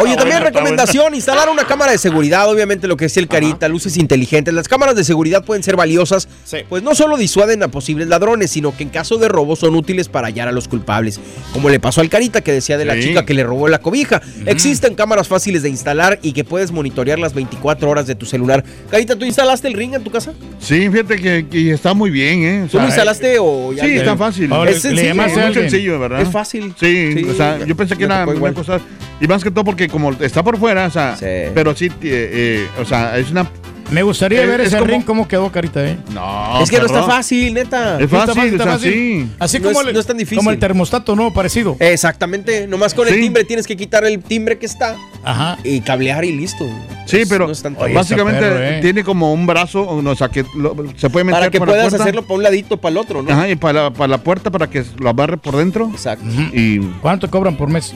Oye, también recomendación, instalar una cámara de seguridad, obviamente lo que decía el Carita, luces inteligentes. Las cámaras de seguridad pueden ser valiosas, Sí. pues no solo disuaden a posibles ladrones, sino que en caso de robo son útiles para hallar a los culpables. Como le pasó al Carita que decía de la chica que le robó la cobija. Existen cámaras fáciles de instalar y que puedes monitorear las 24 horas de tu celular. Carita, ¿tú instalaste el ring en tu casa? Sí, fíjate que, que está muy bien, ¿eh? O ¿Tú lo instalaste o ya? Sí, está fácil. Ahora, Es sencillo, Es muy sencillo, ¿verdad? Es fácil. Sí, Sí, o sea, yo pensé que era una cosa. Y más que todo porque como está por fuera, o sea, Sí. pero sí, eh, eh, o sea, es una. Me gustaría Es- ver es ese como- ring cómo quedó, Carita, ¿eh? No, es que no está perro. fácil, neta. Es Sí, está fácil, está o sea, sí. Así No como, es- el, no es tan difícil. como el termostato, ¿no? Parecido. Exactamente, nomás con el Sí. timbre tienes que quitar el timbre que está Ajá. y cablear y listo. Sí, Es- pero no. Oye, básicamente perro, ¿eh? tiene como un brazo, o no, o sea, que lo- se puede meter para que por la puedas puerta. hacerlo para un ladito para el otro, ¿no? Ajá, y para, para la puerta para que lo abarre por dentro. Exacto. Y ¿Cuánto cobran por mes?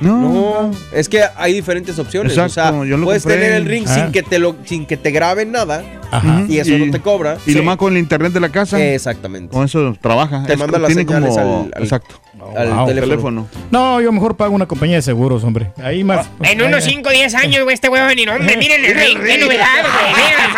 No, No, es que hay diferentes opciones. Exacto, o sea, yo lo puedes compré. tener el ring Ah. sin que te lo, sin que te graben nada Ajá. y eso no te cobra. Y lo más con el internet de la casa. Exactamente. Con eso trabaja. Te Es- manda las señales como, al- al- exacto. Al wow. teléfono. Teléfono. No, yo mejor pago una compañía de seguros, hombre. Ahí más. En unos 5 o 10 años, güey, este güey va a venir. Hombre, miren el ring. Qué novedad, güey. *laughs* Miren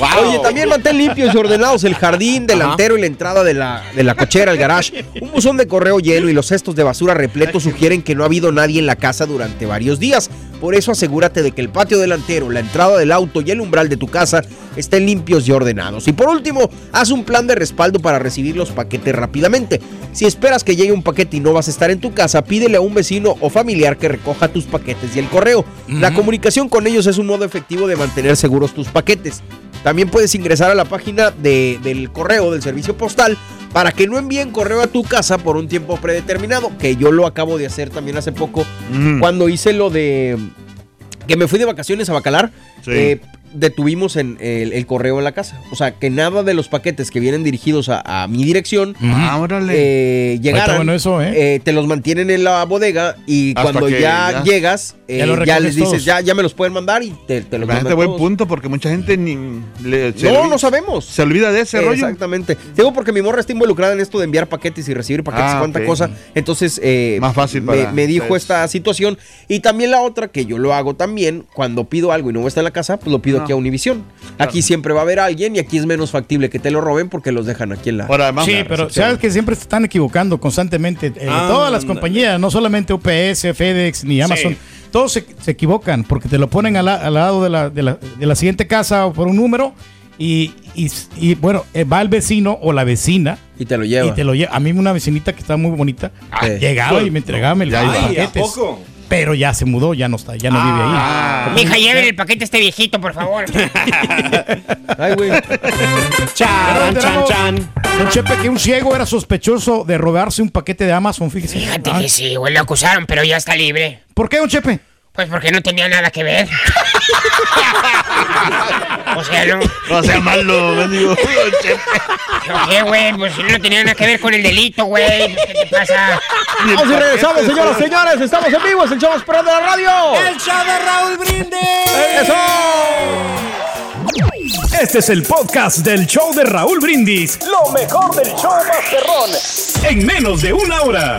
más. Oye, también mantén limpios y ordenados el jardín delantero y la entrada de la, de la cochera, el garage. Un buzón de correo lleno y los cestos de basura repletos sugieren que no ha habido nadie en la casa durante varios días. Por eso asegúrate de que el patio delantero, la entrada del auto y el umbral de tu casa estén limpios y ordenados. Y por último, haz un plan de respaldo para recibir los paquetes rápidamente. Si esperas que llegue un paquete y no vas a estar en tu casa, pídele a un vecino o familiar que recoja tus paquetes y el correo. La comunicación con ellos es un modo efectivo de mantener seguros tus paquetes. También puedes ingresar a la página de- del correo del servicio postal para que no envíen correo a tu casa por un tiempo predeterminado, que yo lo acabo de hacer también hace poco cuando hice lo de que me fui de vacaciones a Bacalar. Sí. eh, detuvimos en el, el correo en la casa. O sea, que nada de los paquetes que vienen dirigidos a, a mi dirección Ah, órale. eh, Está llegaran. bueno eso, ¿eh? eh, te los mantienen en la bodega y Hasta cuando ya, ya- llegas, eh, Ya recoges les dices, todos. ya, ya me los pueden mandar y te, te los mandan buen todos. punto porque mucha gente ni le- se No, no sabemos. Se olvida de ese Eh, rollo. Exactamente. Digo porque mi morra está involucrada en esto de enviar paquetes y recibir paquetes Ah, y cuánta ok. cosa. Entonces, eh, Más fácil me, para me dijo esta situación. Y también la otra, que yo lo hago también, cuando pido algo y no está en la casa, pues lo pido. Aquí a Univision. Aquí siempre va a haber alguien y aquí es menos factible que te lo roben porque los dejan aquí en la. Ahora, además, Sí, pero sabes que siempre se están equivocando constantemente. eh, Ah, todas las compañías, no solamente UPS, FedEx ni Amazon, Sí. todos se, se equivocan porque te lo ponen al, la- al lado de la, de, la, de la siguiente casa o por un número y, y- y, bueno, eh, va el vecino o la vecina Y te lo lleva. y te lo lleva. A mí una vecinita que está muy bonita Sí. llegaba y me entregaba el Ya Pero ya se mudó, ya no está, ya no vive ahí. Ah. Mija, llévele el paquete a este viejito, por favor. *laughs* Ay, güey. Chan, chan, chan. Don Chepe, que un ciego era sospechoso de robarse un paquete de Amazon, fíjese. Fíjate Ah, que sí, güey, lo acusaron, pero ya está libre. ¿Por qué, don Chepe? Pues porque no tenía nada que ver. *laughs* o sea, no. No sea malo, mendigo. ¿Por *laughs* qué, güey? Pues si no tenía nada que ver con el delito, güey. ¿Qué te pasa? Vamos y regresamos, señoras y señores. Estamos en vivo, es el show más perrón de la radio. El show de Raúl Brindis. ¡Eso! Este es el podcast del show de Raúl Brindis. Lo mejor del show Masterrón. En menos de una hora.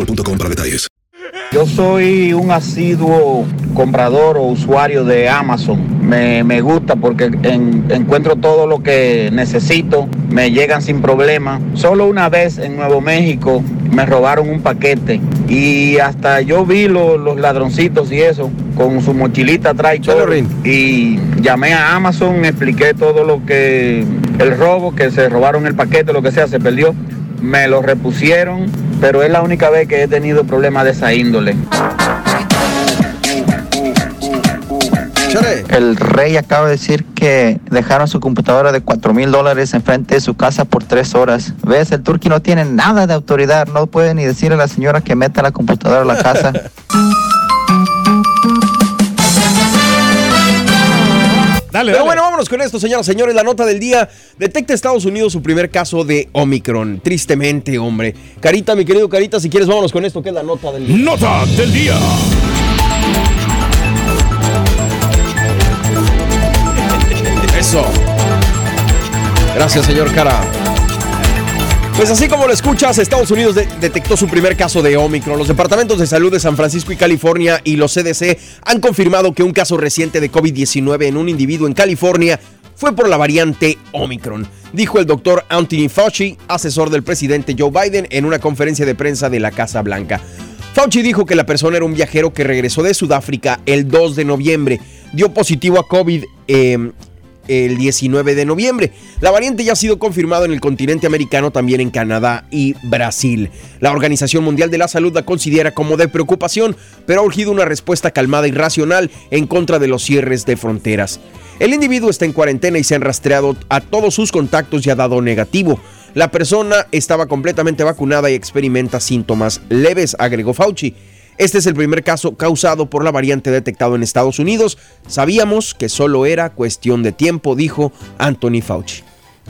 boostmobile.com para detalles. Yo soy un asiduo comprador o usuario de Amazon. Me, me gusta porque en- encuentro todo lo que necesito, me llegan sin problema. Solo una vez en Nuevo México me robaron un paquete y hasta yo vi lo- los ladroncitos y eso con su mochilita atrás y todo. Y llamé a Amazon, expliqué todo lo que el robo, que se robaron el paquete, lo que sea, se perdió. Me lo repusieron, pero es la única vez que he tenido problemas de esa índole. El rey acaba de decir que dejaron su computadora de 4 mil dólares enfrente de su casa por tres horas. ¿Ves? El turqui no tiene nada de autoridad. No puede ni decirle a la señora que meta la computadora a la casa. *laughs* Dale, Pero dale. bueno, vámonos con esto, señoras y señores. La nota del día. Detecta Estados Unidos su primer caso de Omicron. Tristemente, hombre. Carita, mi querido Carita, si quieres, vámonos con esto, que es la nota del día. Nota del día. Eso. Gracias, señor Cara. Pues así como lo escuchas, Estados Unidos de- detectó su primer caso de Omicron. Los departamentos de salud de San Francisco y California y los CDC han confirmado que un caso reciente de COVID-19 en un individuo en California fue por la variante Omicron, dijo el doctor Anthony Fauci, asesor del presidente Joe Biden, en una conferencia de prensa de la Casa Blanca. Fauci dijo que la persona era un viajero que regresó de Sudáfrica el 2 de noviembre. Dio positivo a COVID eh, el 19 de noviembre. La variante ya ha sido confirmada en el continente americano, también en Canadá y Brasil. La Organización Mundial de la Salud la considera como de preocupación, pero ha urgido una respuesta calmada y racional en contra de los cierres de fronteras. El individuo está en cuarentena y se han rastreado a todos sus contactos y ha dado negativo. La persona estaba completamente vacunada y experimenta síntomas leves, agregó Fauci. Este es el primer caso causado por la variante detectado en Estados Unidos. Sabíamos que solo era cuestión de tiempo, dijo Anthony Fauci.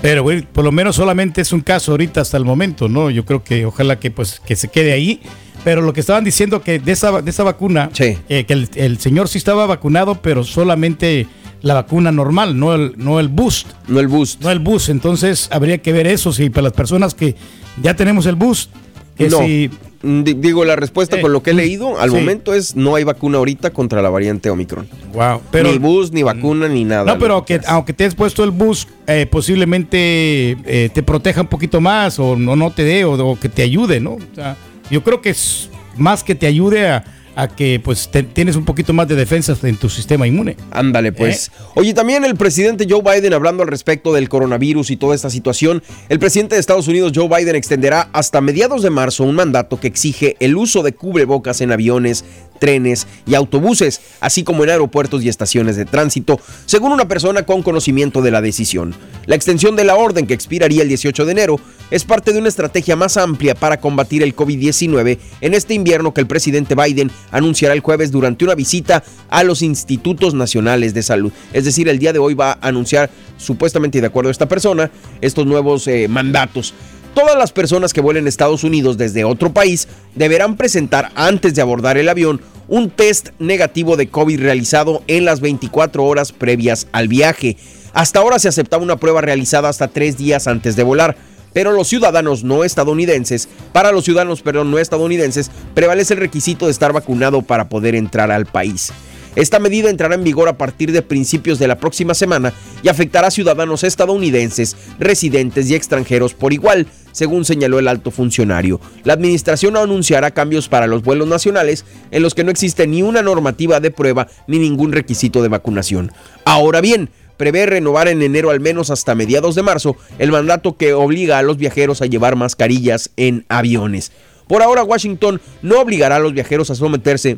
Pero, güey, por lo menos solamente es un caso ahorita hasta el momento, ¿no? Yo creo que ojalá que pues que se quede ahí. Pero lo que estaban diciendo que de esa, de esa vacuna, eh, que el, el señor sí estaba vacunado, pero solamente la vacuna normal, no el, no el boost. No el boost. No el boost. Entonces habría que ver eso, si para las personas que ya tenemos el boost, que no, si digo, la respuesta Eh, con lo que he leído al sí. momento es no hay vacuna ahorita contra la variante Omicron. Wow, pero- ni boost, ni vacuna, ni nada. No, pero que, aunque te has puesto el bus, eh, posiblemente eh, te proteja un poquito más o no, no te dé o, o que te ayude, ¿no? O sea, yo creo que es más que te ayude a, a que pues te- tienes un poquito más de defensas en tu sistema inmune. Ándale, pues. Oye, también el presidente Joe Biden, hablando al respecto del coronavirus y toda esta situación, el presidente de Estados Unidos, Joe Biden, extenderá hasta mediados de marzo un mandato que exige el uso de cubrebocas en aviones, trenes y autobuses, así como en aeropuertos y estaciones de tránsito, según una persona con conocimiento de la decisión. La extensión de la orden, que expiraría el 18 de enero, es parte de una estrategia más amplia para combatir el COVID-19 en este invierno que el presidente Biden anunciará el jueves durante una visita a los institutos nacionales de salud. Es decir, el día de hoy va a anunciar, supuestamente de acuerdo a esta persona, estos nuevos eh, mandatos. Todas las personas que vuelen a Estados Unidos desde otro país deberán presentar antes de abordar el avión un test negativo de COVID realizado en las 24 horas previas al viaje. Hasta ahora se aceptaba una prueba realizada hasta tres días antes de volar, pero los ciudadanos no estadounidenses, para los ciudadanos perdón, no estadounidenses, prevalece el requisito de estar vacunado para poder entrar al país. Esta medida entrará en vigor a partir de principios de la próxima semana y afectará a ciudadanos estadounidenses, residentes y extranjeros por igual, según señaló el alto funcionario. La administración anunciará cambios para los vuelos nacionales en los que no existe ni una normativa de prueba ni ningún requisito de vacunación. Ahora bien, prevé renovar en enero al menos hasta mediados de marzo el mandato que obliga a los viajeros a llevar mascarillas en aviones. Por ahora, Washington no obligará a los viajeros a someterse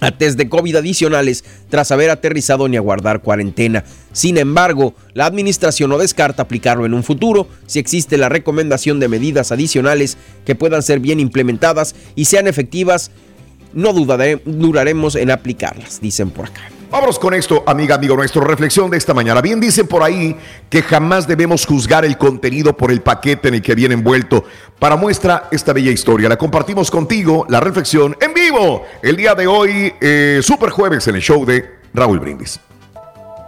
a test de COVID adicionales tras haber aterrizado ni aguardar cuarentena. Sin embargo, la administración no descarta aplicarlo en un futuro si existe la recomendación de medidas adicionales que puedan ser bien implementadas y sean efectivas. No duraremos en aplicarlas, dicen por acá. Vámonos con esto, amiga, amigo nuestro. Reflexión de esta mañana. Bien dicen por ahí que jamás debemos juzgar el contenido por el paquete en el que viene envuelto. Para muestra esta bella historia, la compartimos contigo, la reflexión en vivo. El día de hoy, eh, Super Jueves, en el show de Raúl Brindis.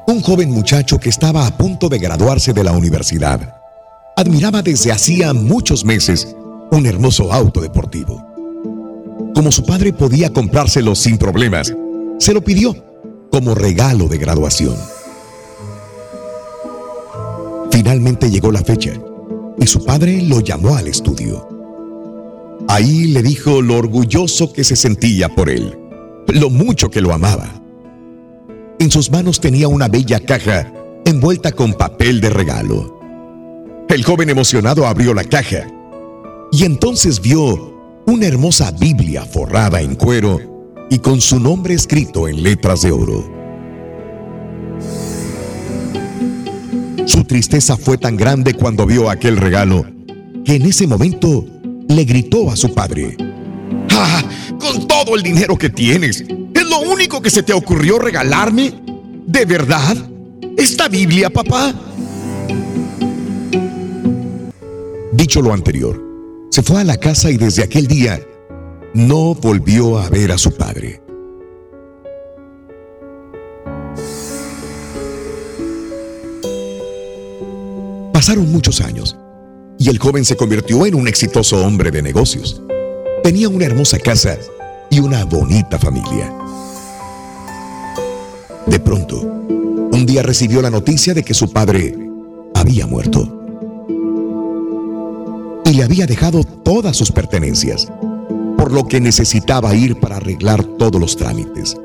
Un joven muchacho que estaba a punto de graduarse de la universidad admiraba desde hacía muchos meses un hermoso auto deportivo. Como su padre podía comprárselo sin problemas, se lo pidió como regalo de graduación. Finalmente llegó la fecha y su padre lo llamó al estudio. Ahí le dijo lo orgulloso que se sentía por él, lo mucho que lo amaba. En sus manos tenía una bella caja envuelta con papel de regalo. El joven emocionado abrió la caja y entonces vio una hermosa Biblia forrada en cuero y con su nombre escrito en letras de oro. Su tristeza fue tan grande cuando vio aquel regalo que en ese momento le gritó a su padre. ¡Ah! Con todo el dinero que tienes, ¿es lo único que se te ocurrió regalarme? ¿De verdad? ¿Esta Biblia, papá? Dicho lo anterior, se fue a la casa y desde aquel día no volvió a ver a su padre. Pasaron muchos años y el joven se convirtió en un exitoso hombre de negocios. Tenía una hermosa casa y una bonita familia. De pronto, un día recibió la noticia de que su padre había muerto y le había dejado todas sus pertenencias, por lo que necesitaba ir para arreglar todos los trámites.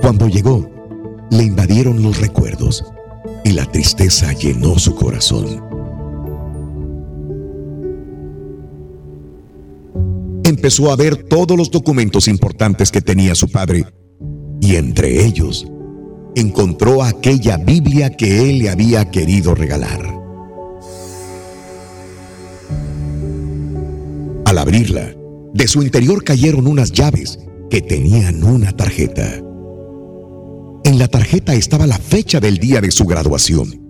Cuando llegó, le invadieron los recuerdos y la tristeza llenó su corazón. Empezó a ver todos los documentos importantes que tenía su padre y entre ellos encontró aquella Biblia que él le había querido regalar. Al abrirla, de su interior cayeron unas llaves que tenían una tarjeta. En la tarjeta estaba la fecha del día de su graduación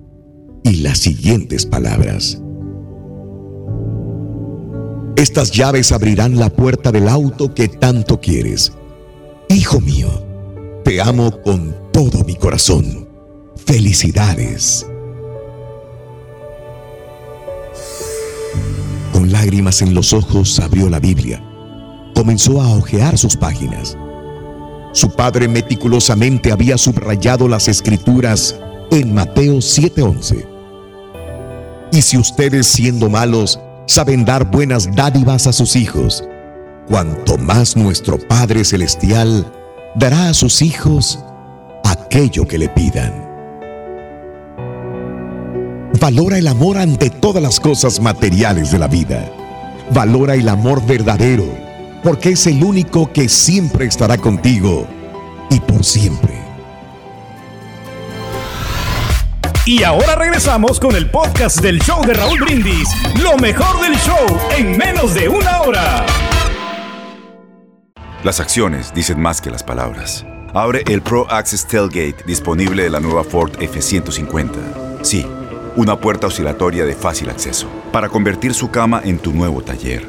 y las siguientes palabras. Estas llaves abrirán la puerta del auto que tanto quieres. Hijo mío, te amo con todo mi corazón. Felicidades. Con lágrimas en los ojos abrió la Biblia. Comenzó a hojear sus páginas. Su padre meticulosamente había subrayado las escrituras en Mateo 7:11. Y si ustedes siendo malos saben dar buenas dádivas a sus hijos, cuanto más nuestro Padre Celestial dará a sus hijos aquello que le pidan. Valora el amor ante todas las cosas materiales de la vida. Valora el amor verdadero, porque es el único que siempre estará contigo y por siempre. Y ahora regresamos con el podcast del show de Raúl Brindis. Lo mejor del show en menos de una hora. Las acciones dicen más que las palabras. Abre el Pro Access Tailgate disponible de la nueva Ford F150. Sí, una puerta oscilatoria de fácil acceso para convertir su cama en tu nuevo taller.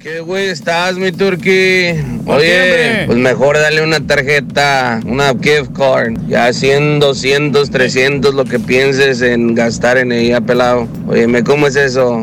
¿Qué güey estás, mi turqui? ¿Por qué, Oye, pues mejor dale una tarjeta, una gift card. Ya 100, 200, 300, lo que pienses en gastar en ella, pelado. Oye, ¿cómo es eso?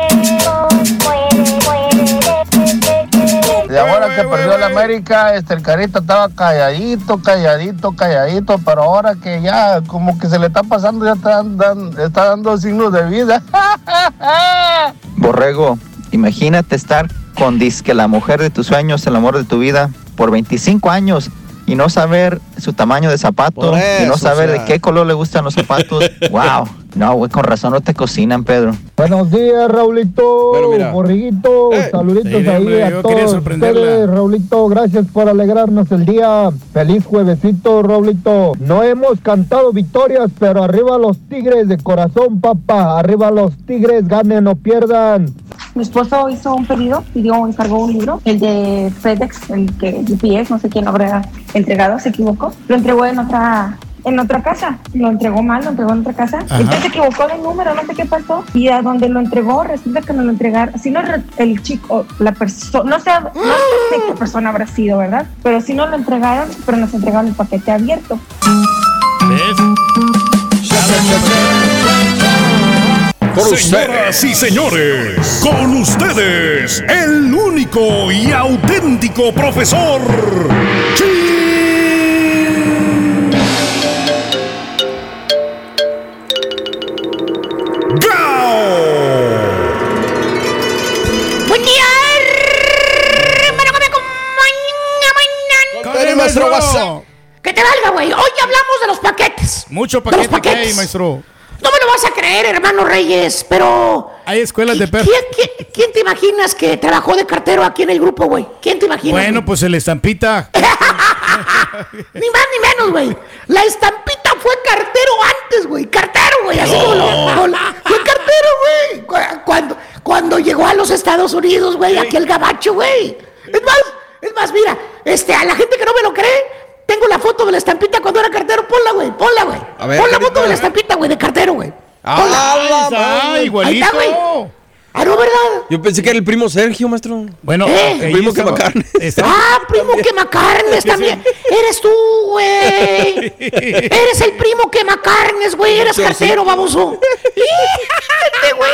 Y ahora que perdió la América, este, el carito estaba calladito, calladito, calladito, pero ahora que ya como que se le está pasando, ya está, dan- está dando signos de vida. *laughs* Borrego, imagínate estar con disque la mujer de tus sueños, el amor de tu vida, por 25 años y no saber su tamaño de zapato y no saber o sea. de qué color le gustan los zapatos. *laughs* wow. No, güey, con razón no te cocinan, Pedro. Buenos días, Raulito. mira. Borriguito, saluditos Sí, ahí hombre, a todos sorprenderla. ustedes, Raulito. Gracias por alegrarnos el día. Feliz juevesito, Raulito. No hemos cantado victorias, pero arriba los tigres de corazón, papá. Arriba los tigres, ganen o pierdan. Mi esposo hizo un pedido, pidió, encargó un libro, el de FedEx, el que UPS, no sé quién lo habrá entregado, se equivocó. Lo entregó en otra en otra casa, lo entregó mal, lo entregó en otra casa. Ajá. Entonces se equivocó de número, no sé qué pasó. Y a donde lo entregó, resulta que no lo entregaron. Si no, el chico, la persona, no sé, no sé qué *gasps* persona habrá sido, ¿verdad? Pero si no lo entregaron, pero nos entregaron el paquete abierto. Señoras y señores, con ustedes, el único y auténtico profesor. Buen maestro, WhatsApp. Que te valga, güey. Hoy hablamos de los paquetes. Mucho De los paquete que hay, paquetes. maestro. No me lo vas a creer, hermano Reyes, pero... Hay escuelas de perros. ¿Quién, quién- quién te imaginas que trabajó de cartero aquí en el grupo, güey? ¿Quién te imaginas? Bueno, pues el estampita. *laughs* Ni más ni menos, güey. La estampita fue cartero antes, güey. Cartero, güey. Así como lo- Fue cartero, güey. Cu- Cuando, cuando llegó a los Estados Unidos, güey, aquí el gabacho, güey. Es más, es más, mira, este, a la gente que no me lo cree, tengo la foto de la estampita cuando era cartero. Ponla, güey. Ponla, güey. A ver, Pon la ¿qué foto de la estampita, güey, de cartero, güey. Ah, la madre. Ahí está, güey. Ah, no, ¿verdad? Yo pensé que era el primo Sergio, maestro. Bueno, ¿Eh? el primo que macarne. Ah, primo quemacarnes también. Eres tú, güey. *laughs* Eres el primo quemacarnes, güey. Eres cartero, baboso. Este *laughs* güey.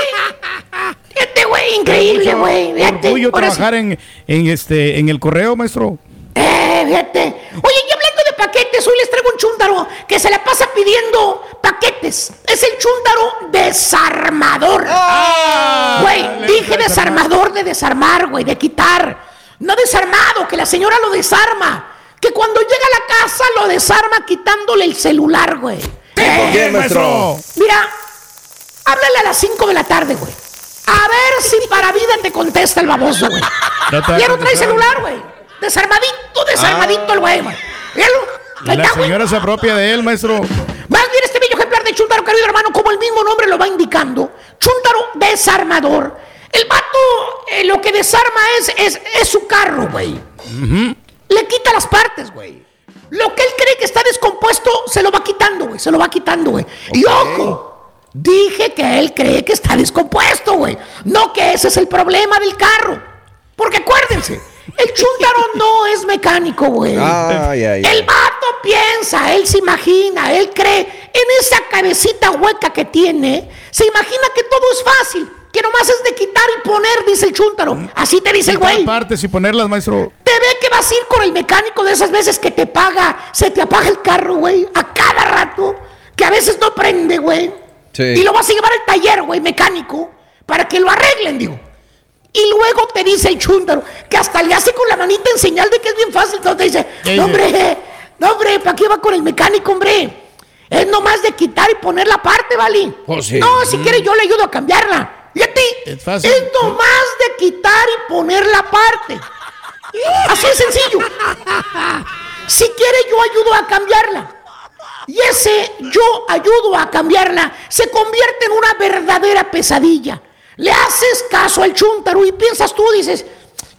Este güey, increíble, güey. Orgullo Ahora sí. trabajar en, en, este, en el correo, maestro. Eh, fíjate. Oye, y hablando de paquetes, hoy les traigo un chúntaro que se la pasa pidiendo paquetes. Es el chúntaro desarmador. Güey, dije desarmador de desarmar, güey, de quitar. No desarmado, que la señora lo desarma. Que cuando llega a la casa lo desarma quitándole el celular, güey. Eh, quién, maestro? Mira, háblale a las 5 de la tarde, güey. A ver si para vida te contesta el baboso, güey. No Ya no trae celular, güey. Desarmadito, desarmadito el güey, güey. La está, señora se apropia de él, maestro. Más bien este bello ejemplar de Chuntaro, querido hermano, como el mismo nombre lo va indicando. Chuntaro desarmador. El vato eh, lo que desarma es, es, es su carro, güey. Le quita las partes, güey. Lo que él cree que está descompuesto, se lo va quitando, güey. Se lo va quitando, güey. Y ojo, dije que él cree que está descompuesto, güey. No que ese es el problema del carro. Porque acuérdense, el Chuntaro *laughs* no es mecánico, güey. Ay, ay, ay. El vato piensa, él se imagina, él cree en esa cabecita hueca que tiene, se imagina que todo es fácil, que nomás es de quitar y poner, dice el chúntaro. Así te dice el güey. partes y ponerlas, maestro. Te ve que vas a ir con el mecánico de esas veces que te paga, se te apaga el carro, güey, a cada rato, que a veces no prende, güey. Sí. Y lo vas a llevar al taller, güey, mecánico, para que lo arreglen, digo. Y luego te dice el chúntaro, que hasta le hace con la manita en señal de que es bien fácil. Entonces te dice, ¿Qué no, hombre, no, hombre, ¿para qué va con el mecánico, hombre? Es nomás de quitar y poner la parte, ¿vale? Oh, sí. No, si quiere yo le ayudo a cambiarla. Y a ti, Es fácil. es nomás de quitar y poner la parte. Así es sencillo. Si quiere yo ayudo a cambiarla. Y ese yo ayudo a cambiarla se convierte en una verdadera pesadilla. Le haces caso al chúntaro y piensas tú, dices,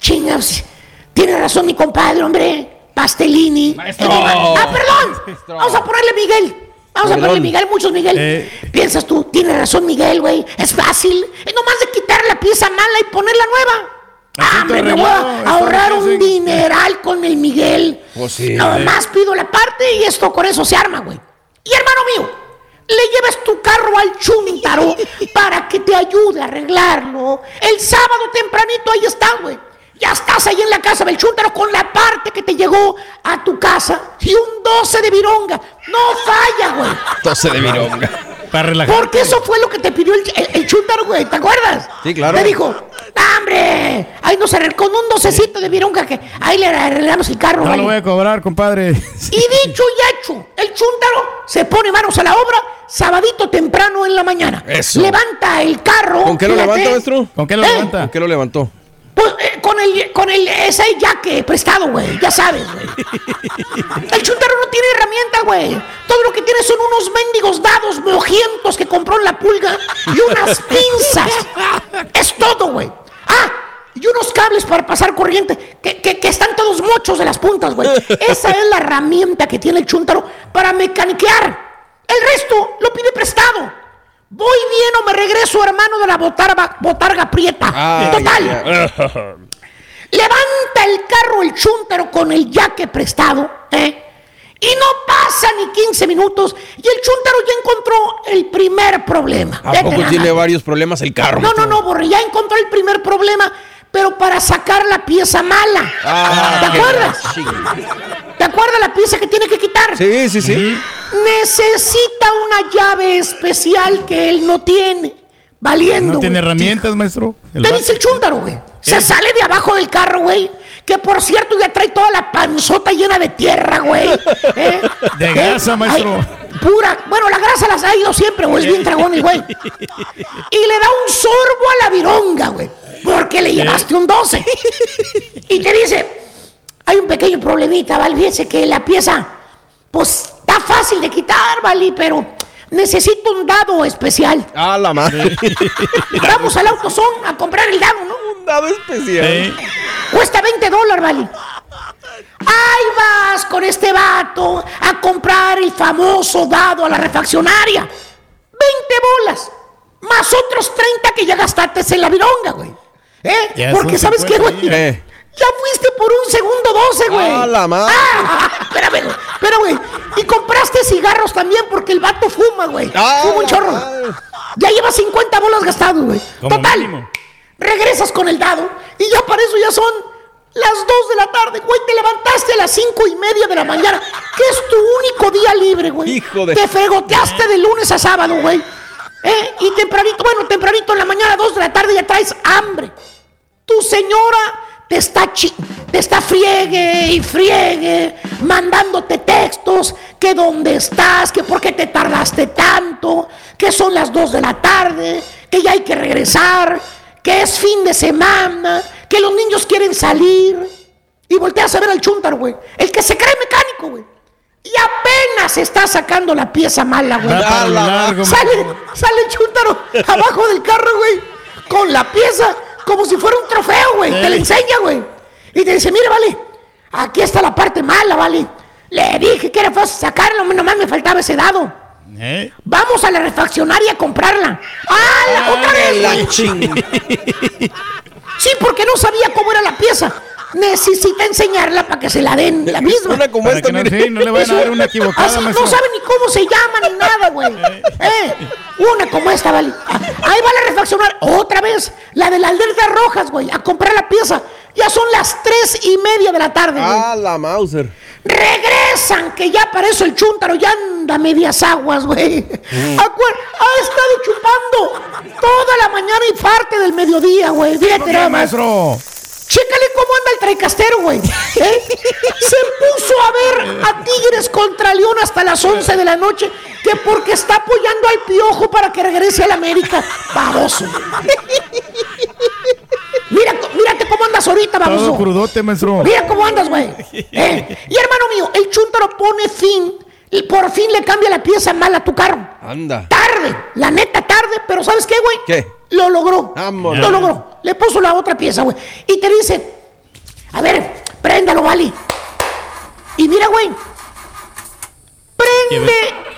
chingas, tiene razón mi compadre, hombre, Pastelini. Maestro. Ah, perdón. Vamos a ponerle Miguel. Vamos a ponerle Miguel, muchos Miguel. Eh. Piensas tú, tiene razón Miguel, güey. Es fácil. Es nomás de quitar la pieza mala y poner la nueva. Ah, me voy a ahorrar un dineral con el Miguel. Pues sí. Nomás pido la parte y esto con eso se arma, güey. Y hermano mío, le llevas tu carro al chúntaro *laughs* para que te ayude a arreglarlo. El sábado tempranito ahí está, güey. Ya estás ahí en la casa del chúntaro con la parte que te llegó a tu casa y un 12 de vironga. No falla, güey. *laughs* 12 de vironga. Para relajar. Porque eso fue lo que te pidió el, el, güey. ¿Te acuerdas? Sí, claro. Te dijo, ¡Ah, ¡Hombre! Ahí no se arre- con un docecito de virunga que ahí le arreglamos el carro, No vale. lo voy a cobrar, compadre. Y dicho y hecho, el chúntaro se pone manos a la obra sabadito temprano en la mañana. Eso. Levanta el carro. ¿Con qué lo fíjate. levanta, maestro? ¿Con qué lo ¿Eh? levanta? ¿Con qué lo levantó? Pues eh, con el, con el, ese yaque prestado, güey. Ya sabes, güey. El chúntaro no tiene herramienta, güey. Todo lo que tiene son unos mendigos dados mojientos que compró en la pulga y unas pinzas. Es todo, güey. Ah, y unos cables para pasar corriente que, que- que están todos mochos de las puntas, güey. Esa es la herramienta que tiene el chúntaro para mecaniquear. El resto lo pide prestado. Voy bien o me regreso, hermano de la botarga, botarga prieta. Total. *laughs* Levanta el carro el chúntaro con el yaque prestado, ¿eh? Y no pasa ni 15 minutos y el chúntaro ya encontró el primer problema. ¿A poco tiene varios problemas el carro? No, no, no, Borre, ya encontró el primer problema, pero para sacar la pieza mala. Ah, ¿Te acuerdas? ¿Te acuerdas la pieza que tiene que quitar? Sí, sí, sí. Necesita una llave especial que él no tiene. Valiendo. ¿No tiene herramientas, maestro? El Te dice el chúntaro, güey. Se sale de abajo del carro, güey. Que por cierto ya trae toda la panzota llena de tierra, güey. ¿Eh? De ¿Eh? grasa, maestro. Ay, pura. Bueno, la grasa las ha ido siempre, güey. Es bien dragón güey. Y le da un sorbo a la vironga, güey. Porque le llevaste un 12. Y te dice, hay un pequeño problemita, ¿vale? Fíjese que la pieza, pues, está fácil de quitar, ¿vale? Pero necesito un dado especial. Ah, la madre. *laughs* Vamos al AutoZone a comprar el dado, ¿no? Un dado especial. Cuesta 20 dólares, ¿vale? Ahí vas con este vato a comprar el famoso dado a la refaccionaria. 20 bolas. Más otros 30 que ya gastaste en la vironga, güey. ¿Eh? Ya Porque sabes qué, 50 güey. Eh. Ya fuiste por un segundo 12, güey. Ah, la madre. Ah, espérame, güey. Espera, güey. Y compraste cigarros también porque el vato fuma, güey. Ah, fuma un chorro. Ya lleva 50 bolas gastadas, güey. Total. mínimo. Regresas con el dado y ya para eso ya son las 2 de la tarde, güey. Te levantaste a las 5 y media de la mañana, que es tu único día libre, güey. Hijo de- Te fregoteaste de lunes a sábado, güey. ¿Eh? Y tempranito, bueno, tempranito en la mañana, 2 de la tarde, ya traes hambre. Tu señora te está, chi- te está friegue y friegue, mandándote textos, que dónde estás, que por qué te tardaste tanto, que son las 2 de la tarde, que ya hay que regresar, que es fin de semana, que los niños quieren salir. Y volteas a ver al chúntaro, güey. El que se cree mecánico, güey. Y apenas está sacando la pieza mala, güey. Largo, Sale, sale el chúntaro abajo del carro, güey. Con la pieza, como si fuera un trofeo, güey. Te la enseña, güey. Y te dice, mire, vale, aquí está la parte mala, vale. Le dije que era fácil sacarlo, nomás me faltaba ese dado. ¿Eh? Vamos a la refaccionaria a comprarla. ¡Ah, la- otra vez! la güey! ching- Sí, porque no sabía cómo era la pieza. Necesita enseñarla para que se la den la misma. Una como Para esta, que no, mire. sí, no le vayan a dar una equivocada, Así, no sabe ni cómo se llama ni nada, güey. *laughs* Eh, una como esta, vale. Ahí va la refaccionar otra vez. La de las letras rojas, güey. A comprar la pieza. Ya son las tres y media de la tarde, güey. Ah, la Mauser. Regresan, que ya para eso el chúntaro ya anda a medias aguas, güey. Mm. Ha estado chupando toda la mañana y parte del mediodía, güey. Fíjate ¿Por qué, nada más. maestro? Chécale cómo anda el traicastero, güey. ¿Eh? Se puso a ver a Tigres contra León hasta las 11 de la noche, que porque está apoyando al piojo para que regrese a la América. Baboso. Mira, mírate cómo andas ahorita, Todo baboso. crudote, maestro. Mira cómo andas, güey. Eh, Y hermano mío, el chúntaro pone fin y por fin le cambia la pieza mala a tu carro. Anda. Tarde, la neta tarde, pero ¿sabes qué, güey? ¿Qué? Lo logró. Vámonos. Lo logró. Le puso la otra pieza, güey. Y te dice, a ver, préndalo, vale. Y mira, güey. Prende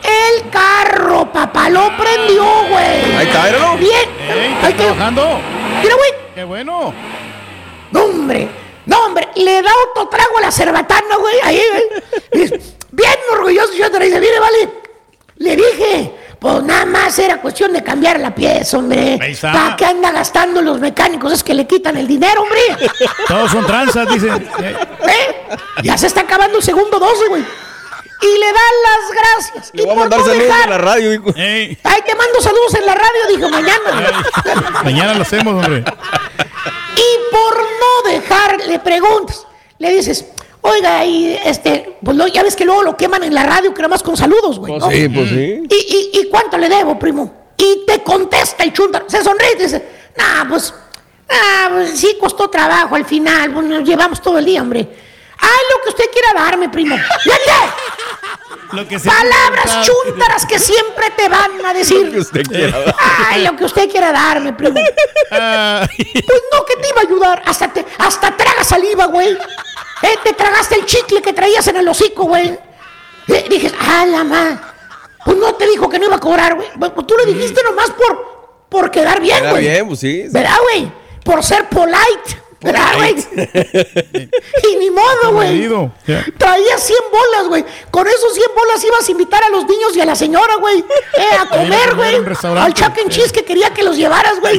el carro, papá. Lo prendió, güey. Ahí está, míralo. Bien. Ey, ¿Está Ahí trabajando? Mira, güey. ¡Qué bueno! No, hombre. No, hombre. Le da otro trago a la cerbatana, güey. Ahí, güey. Bien orgulloso. Yo te le dice, mire, vale. Le dije. Pues nada más era cuestión de cambiar la pieza, hombre. Ahí está. ¿Para qué anda gastando los mecánicos? Es que le quitan el dinero, hombre. *laughs* Todos son tranzas, dicen. Eh. Ya se está acabando el segundo 12, güey. Y le dan las gracias. Le y voy a por mandar no saludos dejar- en la radio, dijo. ey, Ay, te mando saludos en la radio, dijo mañana. mañana lo hacemos, hombre. Y por no dejar, le preguntas, le dices, oiga, y este, pues lo- ya ves que luego lo queman en la radio, que nada más con saludos, güey. Pues ¿no? sí, pues sí. ¿Y, y, y cuánto le debo, primo? Y te contesta el chuntaro, se sonríe y dice, nah, pues, ah, pues sí costó trabajo al final, pues, nos llevamos todo el día, hombre. Ay, lo que usted quiera darme, primo. Lo que Palabras chuntaras que siempre te van a decir. usted quiera dar. Ay, lo que usted quiera darme, primo. Pues no, que te iba a ayudar. Hasta, te, hasta traga saliva, güey. Eh, te tragaste el chicle que traías en el hocico, güey. Eh, dije, ah, la ma. Pues no te dijo que no iba a cobrar, güey. Pues tú le dijiste nomás por, por quedar bien, güey. bien, pues sí. ¿Verdad, güey? Por ser polite. ¿Verdad, güey? y ni modo, güey. Traías 100 bolas, güey. Con esos 100 bolas ibas a invitar a los niños y a la señora, güey. Eh, a *laughs* comer, güey. Al Chuck and Cheese que quería que los llevaras, güey.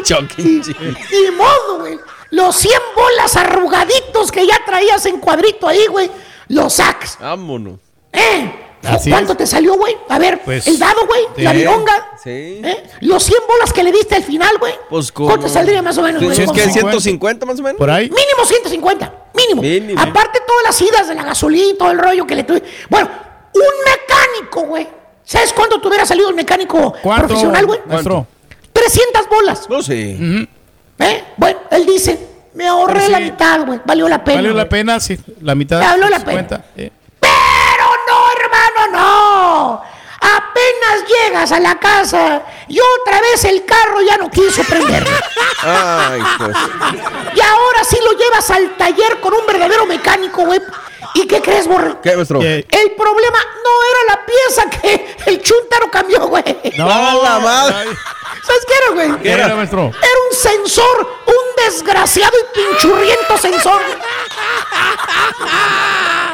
Ni modo, güey. Los 100 bolas arrugaditos que ya traías en cuadrito ahí, güey. Los sacas. Vámonos. ¿Eh? Así ¿Cuánto te salió, güey? A ver, Pues, el dado, güey. La vironga. Sí. ¿Eh? Los 100 bolas que le diste al final, güey. Pues ¿Cuánto saldría más o menos, güey? Si es que ¿Cómo? 150 más o menos. Por ahí. Mínimo 150, mínimo. Mínimo. Aparte todas las idas de la gasolina y todo el rollo que le tuve. Bueno, un mecánico, güey. ¿Sabes cuánto te hubiera salido el mecánico ¿Cuánto, profesional, güey? maestro? 300 bolas. No sé. ¿Eh? Bueno, él dice, me ahorré sí. la mitad, güey. Valió la pena. Valió la pena, sí. La mitad. Valió la 50, eh. Pero no, hermano, no. Apenas llegas a la casa y otra vez el carro ya no quiso prender. Ay, pues. Y ahora sí lo llevas al taller con un verdadero mecánico, güey. ¿Y qué crees, borre? ¿Qué, maestro? El problema no era la pieza que el chuntaro cambió, güey. No, la madre. ¿Sabes qué era, güey? ¿Qué era, maestro? Era un sensor, un desgraciado y pinchurriento sensor.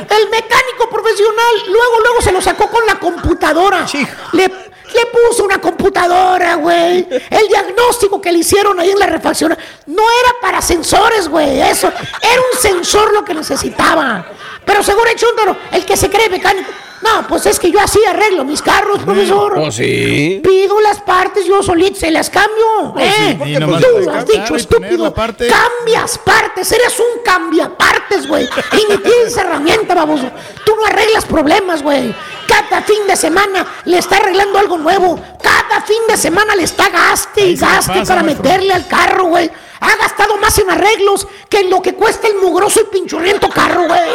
El mecánico profesional luego, luego se lo sacó con la computadora. Le, le puso una computadora, güey. El diagnóstico que le hicieron ahí en la refacción no era para sensores, güey. Eso era un sensor lo que necesitaba. Pero seguro el chúntaro, el que se cree mecánico. No, pues es que yo así arreglo mis carros, profesor. Oh, sí. Pido las partes, yo solito se las cambio. ¿eh? sí, Tú has dicho, estúpido. parte. Cambias partes, eres un cambiapartes, güey. Y ni tienes herramienta, baboso. Tú no arreglas problemas, güey. Cada fin de semana le está arreglando algo nuevo. Cada fin de semana le está gaste y gaste pasa, para maestro. meterle al carro, güey. Ha gastado más en arreglos que en lo que cuesta el mugroso y pinchurriento carro, güey. *laughs*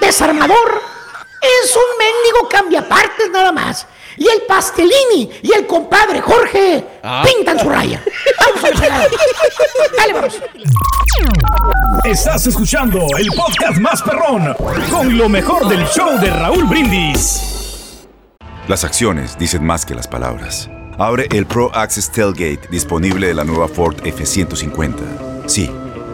Desarmador, es un mendigo cambiapartes nada más. Y el Pastelini y el compadre Jorge Ah. pintan su raya. Vamos a la fregada. Dale, vamos. Estás escuchando el podcast más perrón con lo mejor del show de Raúl Brindis. Las acciones dicen más que las palabras. Abre el Pro Access Tailgate disponible de la nueva Ford F-150. Sí,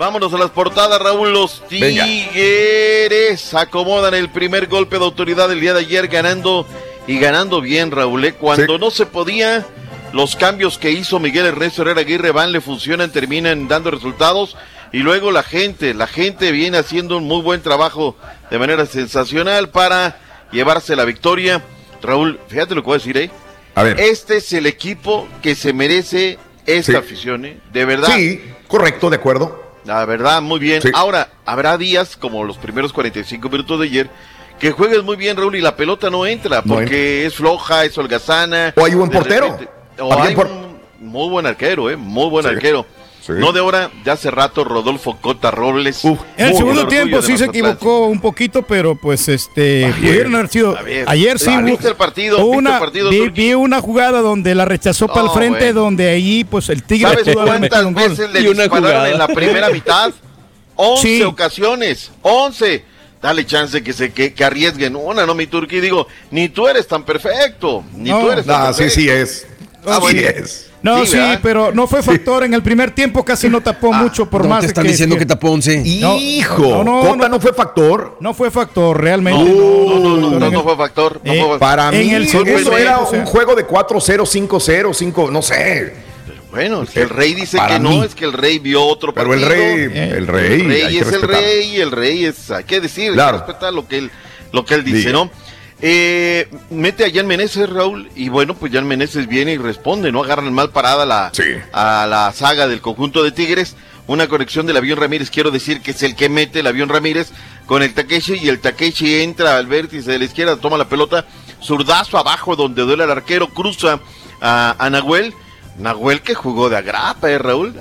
Vámonos a las portadas, Raúl. Los Venga. Tigres acomodan el primer golpe de autoridad del día de ayer, ganando y ganando bien, Raúl. ¿eh? Cuando no se podía, los cambios que hizo Miguel Ernesto Herrera Aguirre van, le funcionan, terminan dando resultados. Y luego la gente, la gente viene haciendo un muy buen trabajo de manera sensacional para llevarse la victoria. Raúl, fíjate lo que voy a decir, ¿eh? A ver. Este es el equipo que se merece esta Sí. afición, ¿eh? De verdad. Sí, correcto, de acuerdo. La verdad, muy bien. Ahora, habrá días, como los primeros 45 minutos de ayer, que juegues muy bien, Raúl, y la pelota no entra, No porque es floja, es holgazana. O hay un buen portero. repente- o hay por- un muy buen arquero, ¿eh? Muy buen Sí, arquero. Sí. No de ahora, de hace rato, Rodolfo Cota Robles. En el segundo tiempo sí se equivocó un poquito, pero pues este pudieron haber sido. Ayer sí ah, hubo- ¿viste el partido? hubo ¿Viste una, el partido, vi, una jugada donde la rechazó para el frente, donde ahí pues el Tigre ¿Sabes cuántas un gol. veces le dispararon en la primera *laughs* mitad? 11 Sí. ocasiones, 11. Dale chance que se que, que arriesguen una, no mi turquí. Digo, ni tú eres tan perfecto, ni No. tú eres tan Ah, sí, perfecto. sí es. Ah, sí bueno. es. No, Sí, sí, pero no fue factor. En el primer tiempo casi no tapó mucho por no más te están que- diciendo que tapó 11. No, Hijo, no, no, Cota no fue factor. No fue factor, realmente. No, no, no, no, no, Pero no, no fue factor. No Eh, fue. Para En mí, el eso era tiempo, o sea. un juego de 4-0, 5-0, 5, no sé. Bueno, que el rey dice Para que no, mí. es que el rey vio otro Pero partido. el rey, el rey, El rey que es el rey, el rey es, hay que decir, Claro. hay que respetar lo que él, lo que él dice, Diga. ¿no? Eh, mete a Jan Meneses, Raúl, y bueno, pues Jan Meneses viene y responde, ¿no? Agarran mal parada la, a la saga del conjunto de Tigres. Una conexión del avión Ramírez, quiero decir que es el que mete el avión Ramírez con el Takeshi y el Takeshi entra al vértice de la izquierda, toma la pelota, zurdazo abajo donde duele al arquero, cruza a, a Nahuel. Nahuel que jugó de agrapa, ¿eh, Raúl?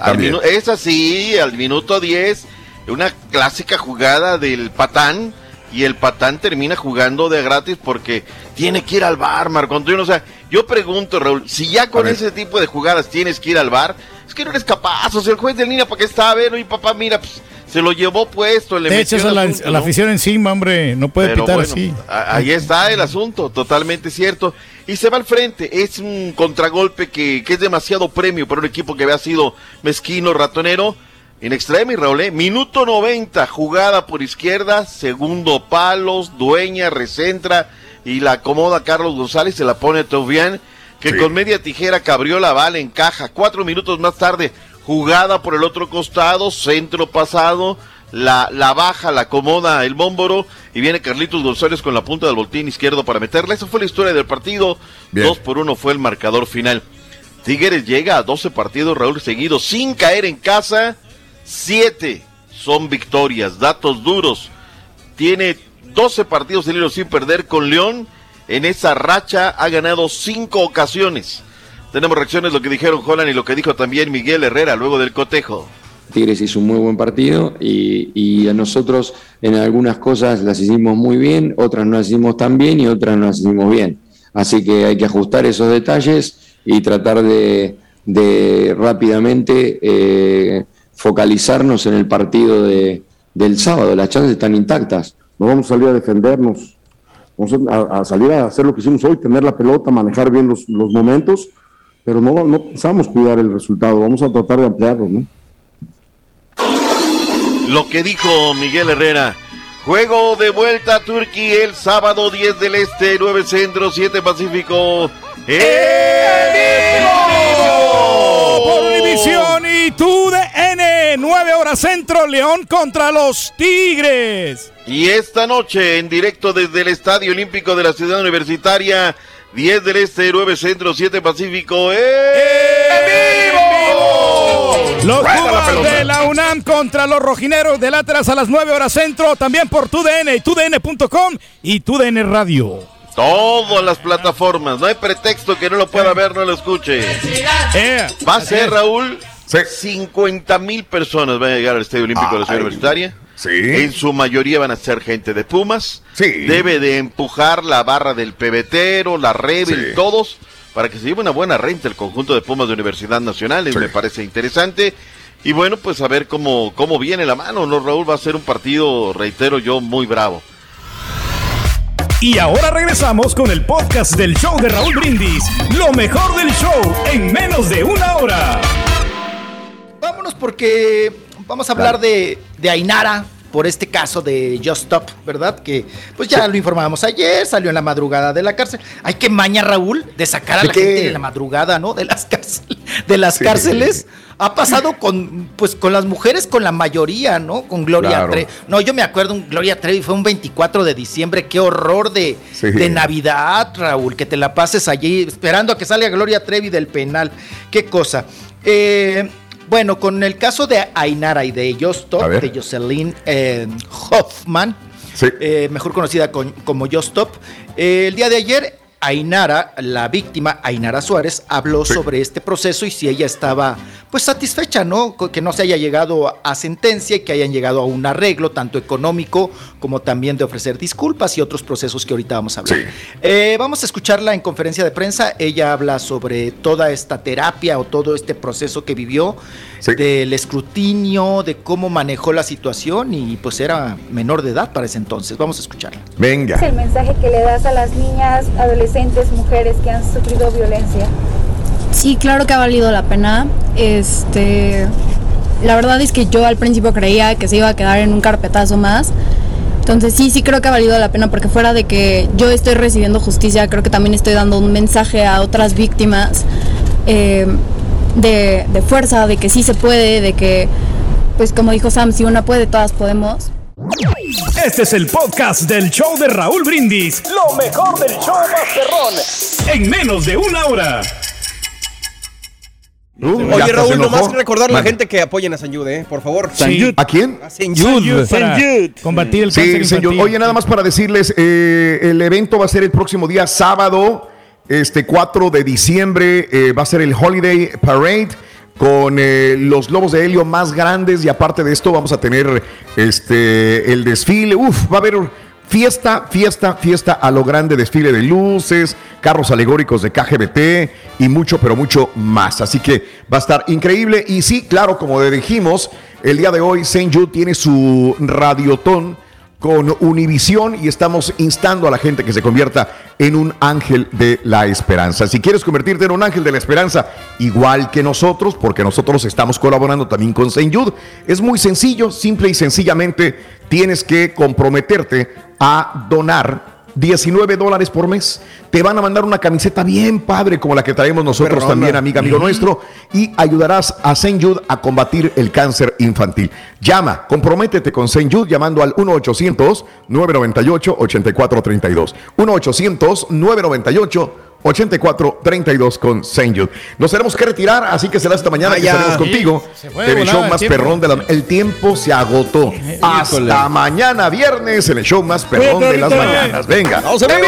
Es así, al minuto 10, una clásica jugada del patán y el patán termina jugando de gratis porque tiene que ir al bar, Marco Antonio. O sea, yo pregunto, Raúl, si ya con ese tipo de jugadas tienes que ir al bar, es que no eres capaz. O sea, el juez de línea, ¿para qué está? A ver, oye, papá, mira, pues, se lo llevó puesto, le Te echas a la, asunto, a la ¿no? afición encima, hombre. No puede Pero pitar bueno, así. Ahí está el asunto, totalmente cierto. Y se va al frente. Es un contragolpe que, que es demasiado premio para un equipo que había sido mezquino, ratonero. En extremo y Raúl, ¿eh? minuto 90, jugada por izquierda, segundo palos, dueña, recentra y la acomoda Carlos González, se la pone Tobián, que con media tijera cabrió la bala, encaja. Cuatro minutos más tarde, jugada por el otro costado, centro pasado, la, la baja, la acomoda el bómboro y viene Carlitos González con la punta del voltín izquierdo para meterla. Esa fue la historia del partido. Bien. Dos por uno fue el marcador final. Tigres llega a 12 partidos, Raúl, seguidos sin caer en casa. Siete son victorias, datos duros. Tiene 12 partidos en hilo sin perder con León. En esa racha ha ganado cinco ocasiones. Tenemos reacciones, lo que dijeron Holland y lo que dijo también Miguel Herrera luego del cotejo. Tigres hizo un muy buen partido y, y a nosotros en algunas cosas las hicimos muy bien, otras no las hicimos tan bien y otras no las hicimos bien. Así que hay que ajustar esos detalles y tratar de, de rápidamente eh, focalizarnos en el partido de, del sábado. Las chances están intactas. no vamos a salir a defendernos, vamos a, salir a hacer lo que hicimos hoy, tener la pelota, manejar bien los, los momentos, pero no, no pensamos cuidar el resultado, vamos a tratar de ampliarlo, ¿no? Lo que dijo Miguel Herrera. Juego de vuelta a Turquía el sábado 10 del Este, 9 Centro, 7 Pacífico. Por TUDN, 9 horas centro, León contra los Tigres. Y esta noche, en directo desde el Estadio Olímpico de la Ciudad Universitaria, 10 del Este, 9 Centro, 7 Pacífico. Los Rueda la Pumas pelota. de la UNAM contra los rojineros del Atlas a las 9 horas centro, también por TUDN y TUDN.com y TUDN Radio. Todas las plataformas, no hay pretexto que no lo pueda ver, no lo escuche. Eh, Va a ser, es. Raúl, 50 mil personas van a llegar al Estadio Olímpico de la Ciudad Universitaria. sí. En su mayoría van a ser gente de Pumas. Sí. Debe de empujar la barra del pebetero, la Rebel, Sí. todos, para que se lleve una buena renta el conjunto de Pumas de Universidad Nacional. Sí. me parece interesante. Y bueno, pues a ver cómo, cómo viene la mano, ¿no, Raúl? Va a ser un partido, reitero yo, muy bravo. Y ahora regresamos con el podcast del show de Raúl Brindis. Lo mejor del show en menos de una hora. Vámonos porque vamos a hablar de, de Ainara por este caso de Just Stop, ¿verdad? Que pues ya lo informábamos ayer, salió en la madrugada de la cárcel. Hay que maña, Raúl, de sacar a ¿De la qué? gente de la madrugada, ¿no? De las *laughs* cárceles. De las Sí. cárceles. Ha pasado con, pues, con las mujeres, con la mayoría, ¿no? Con Gloria Claro. Trevi. No, yo me acuerdo, un Gloria Trevi fue un 24 de diciembre. Qué horror de, Sí. de Navidad, Raúl, que te la pases allí esperando a que salga Gloria Trevi del penal. Qué cosa. Eh, bueno, con el caso de Ainara y de ver. de Jocelyn eh, Hoffman, eh, mejor conocida con- como Jostop, eh, el día de ayer Ainara, la víctima, Ainara Suárez, habló sobre este proceso y si ella estaba pues satisfecha, ¿no? Que no se haya llegado a sentencia y que hayan llegado a un arreglo, tanto económico como también de ofrecer disculpas y otros procesos que ahorita vamos a hablar. Eh, vamos a escucharla en conferencia de prensa. Ella habla sobre toda esta terapia o todo este proceso que vivió, del escrutinio, de cómo manejó la situación y pues era menor de edad para ese entonces. Vamos a escucharla. Venga. es el mensaje que le das a las niñas, adolescentes, mujeres que han sufrido violencia? Sí, claro que ha valido la pena. Este, la verdad es que yo al principio creía que se iba a quedar en un carpetazo más. Entonces sí, sí creo que ha valido la pena porque fuera de que yo estoy recibiendo justicia, creo que también estoy dando un mensaje a otras víctimas eh, de, de fuerza, de que sí se puede, de que, pues como dijo Sam, si una puede, todas podemos. Este es el podcast del show de Raúl Brindis. Lo mejor del show Masterrón. En menos de una hora. Oye, Raúl, nomás recordarle a la gente que apoyen a San Jude, ¿eh? Por favor. Sí. ¿A quién? A San Jude. Para combatir el Sí, cáncer. Oye, nada más para decirles, eh, el evento va a ser el próximo día sábado, este 4 de diciembre, eh, va a ser el Holiday Parade con eh, los globos de helio más grandes y aparte de esto vamos a tener este el desfile. Uf, va a haber fiesta, fiesta, fiesta a lo grande, desfile de luces, carros alegóricos de KGBT y mucho, pero mucho más. Así que va a estar increíble. Y sí, claro, como dijimos, el día de hoy St. Jude tiene su radiotón con Univisión y estamos instando a la gente que se convierta en un ángel de la esperanza. Si quieres convertirte en un ángel de la esperanza, igual que nosotros, porque nosotros estamos colaborando también con St. Jude, es muy sencillo, simple y sencillamente tienes que comprometerte a donar 19 dólares por mes. Te van a mandar una camiseta bien padre como la que traemos nosotros también, amiga, amigo nuestro, y ayudarás a. Jude a combatir el cáncer infantil. Llama, comprométete con. Jude llamando al 1-800-998-8432. 1-800-998-8432 con St. Jude. Nos tenemos que retirar, así que será esta mañana Ah, que estaremos contigo se fue en el show más tiempo. perrón de la... El tiempo se agotó. Hasta mañana viernes en el show más perrón de las mañanas. Venga. ¡Vamos, amigo!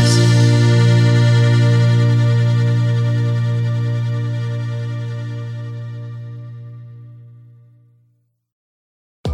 eyes.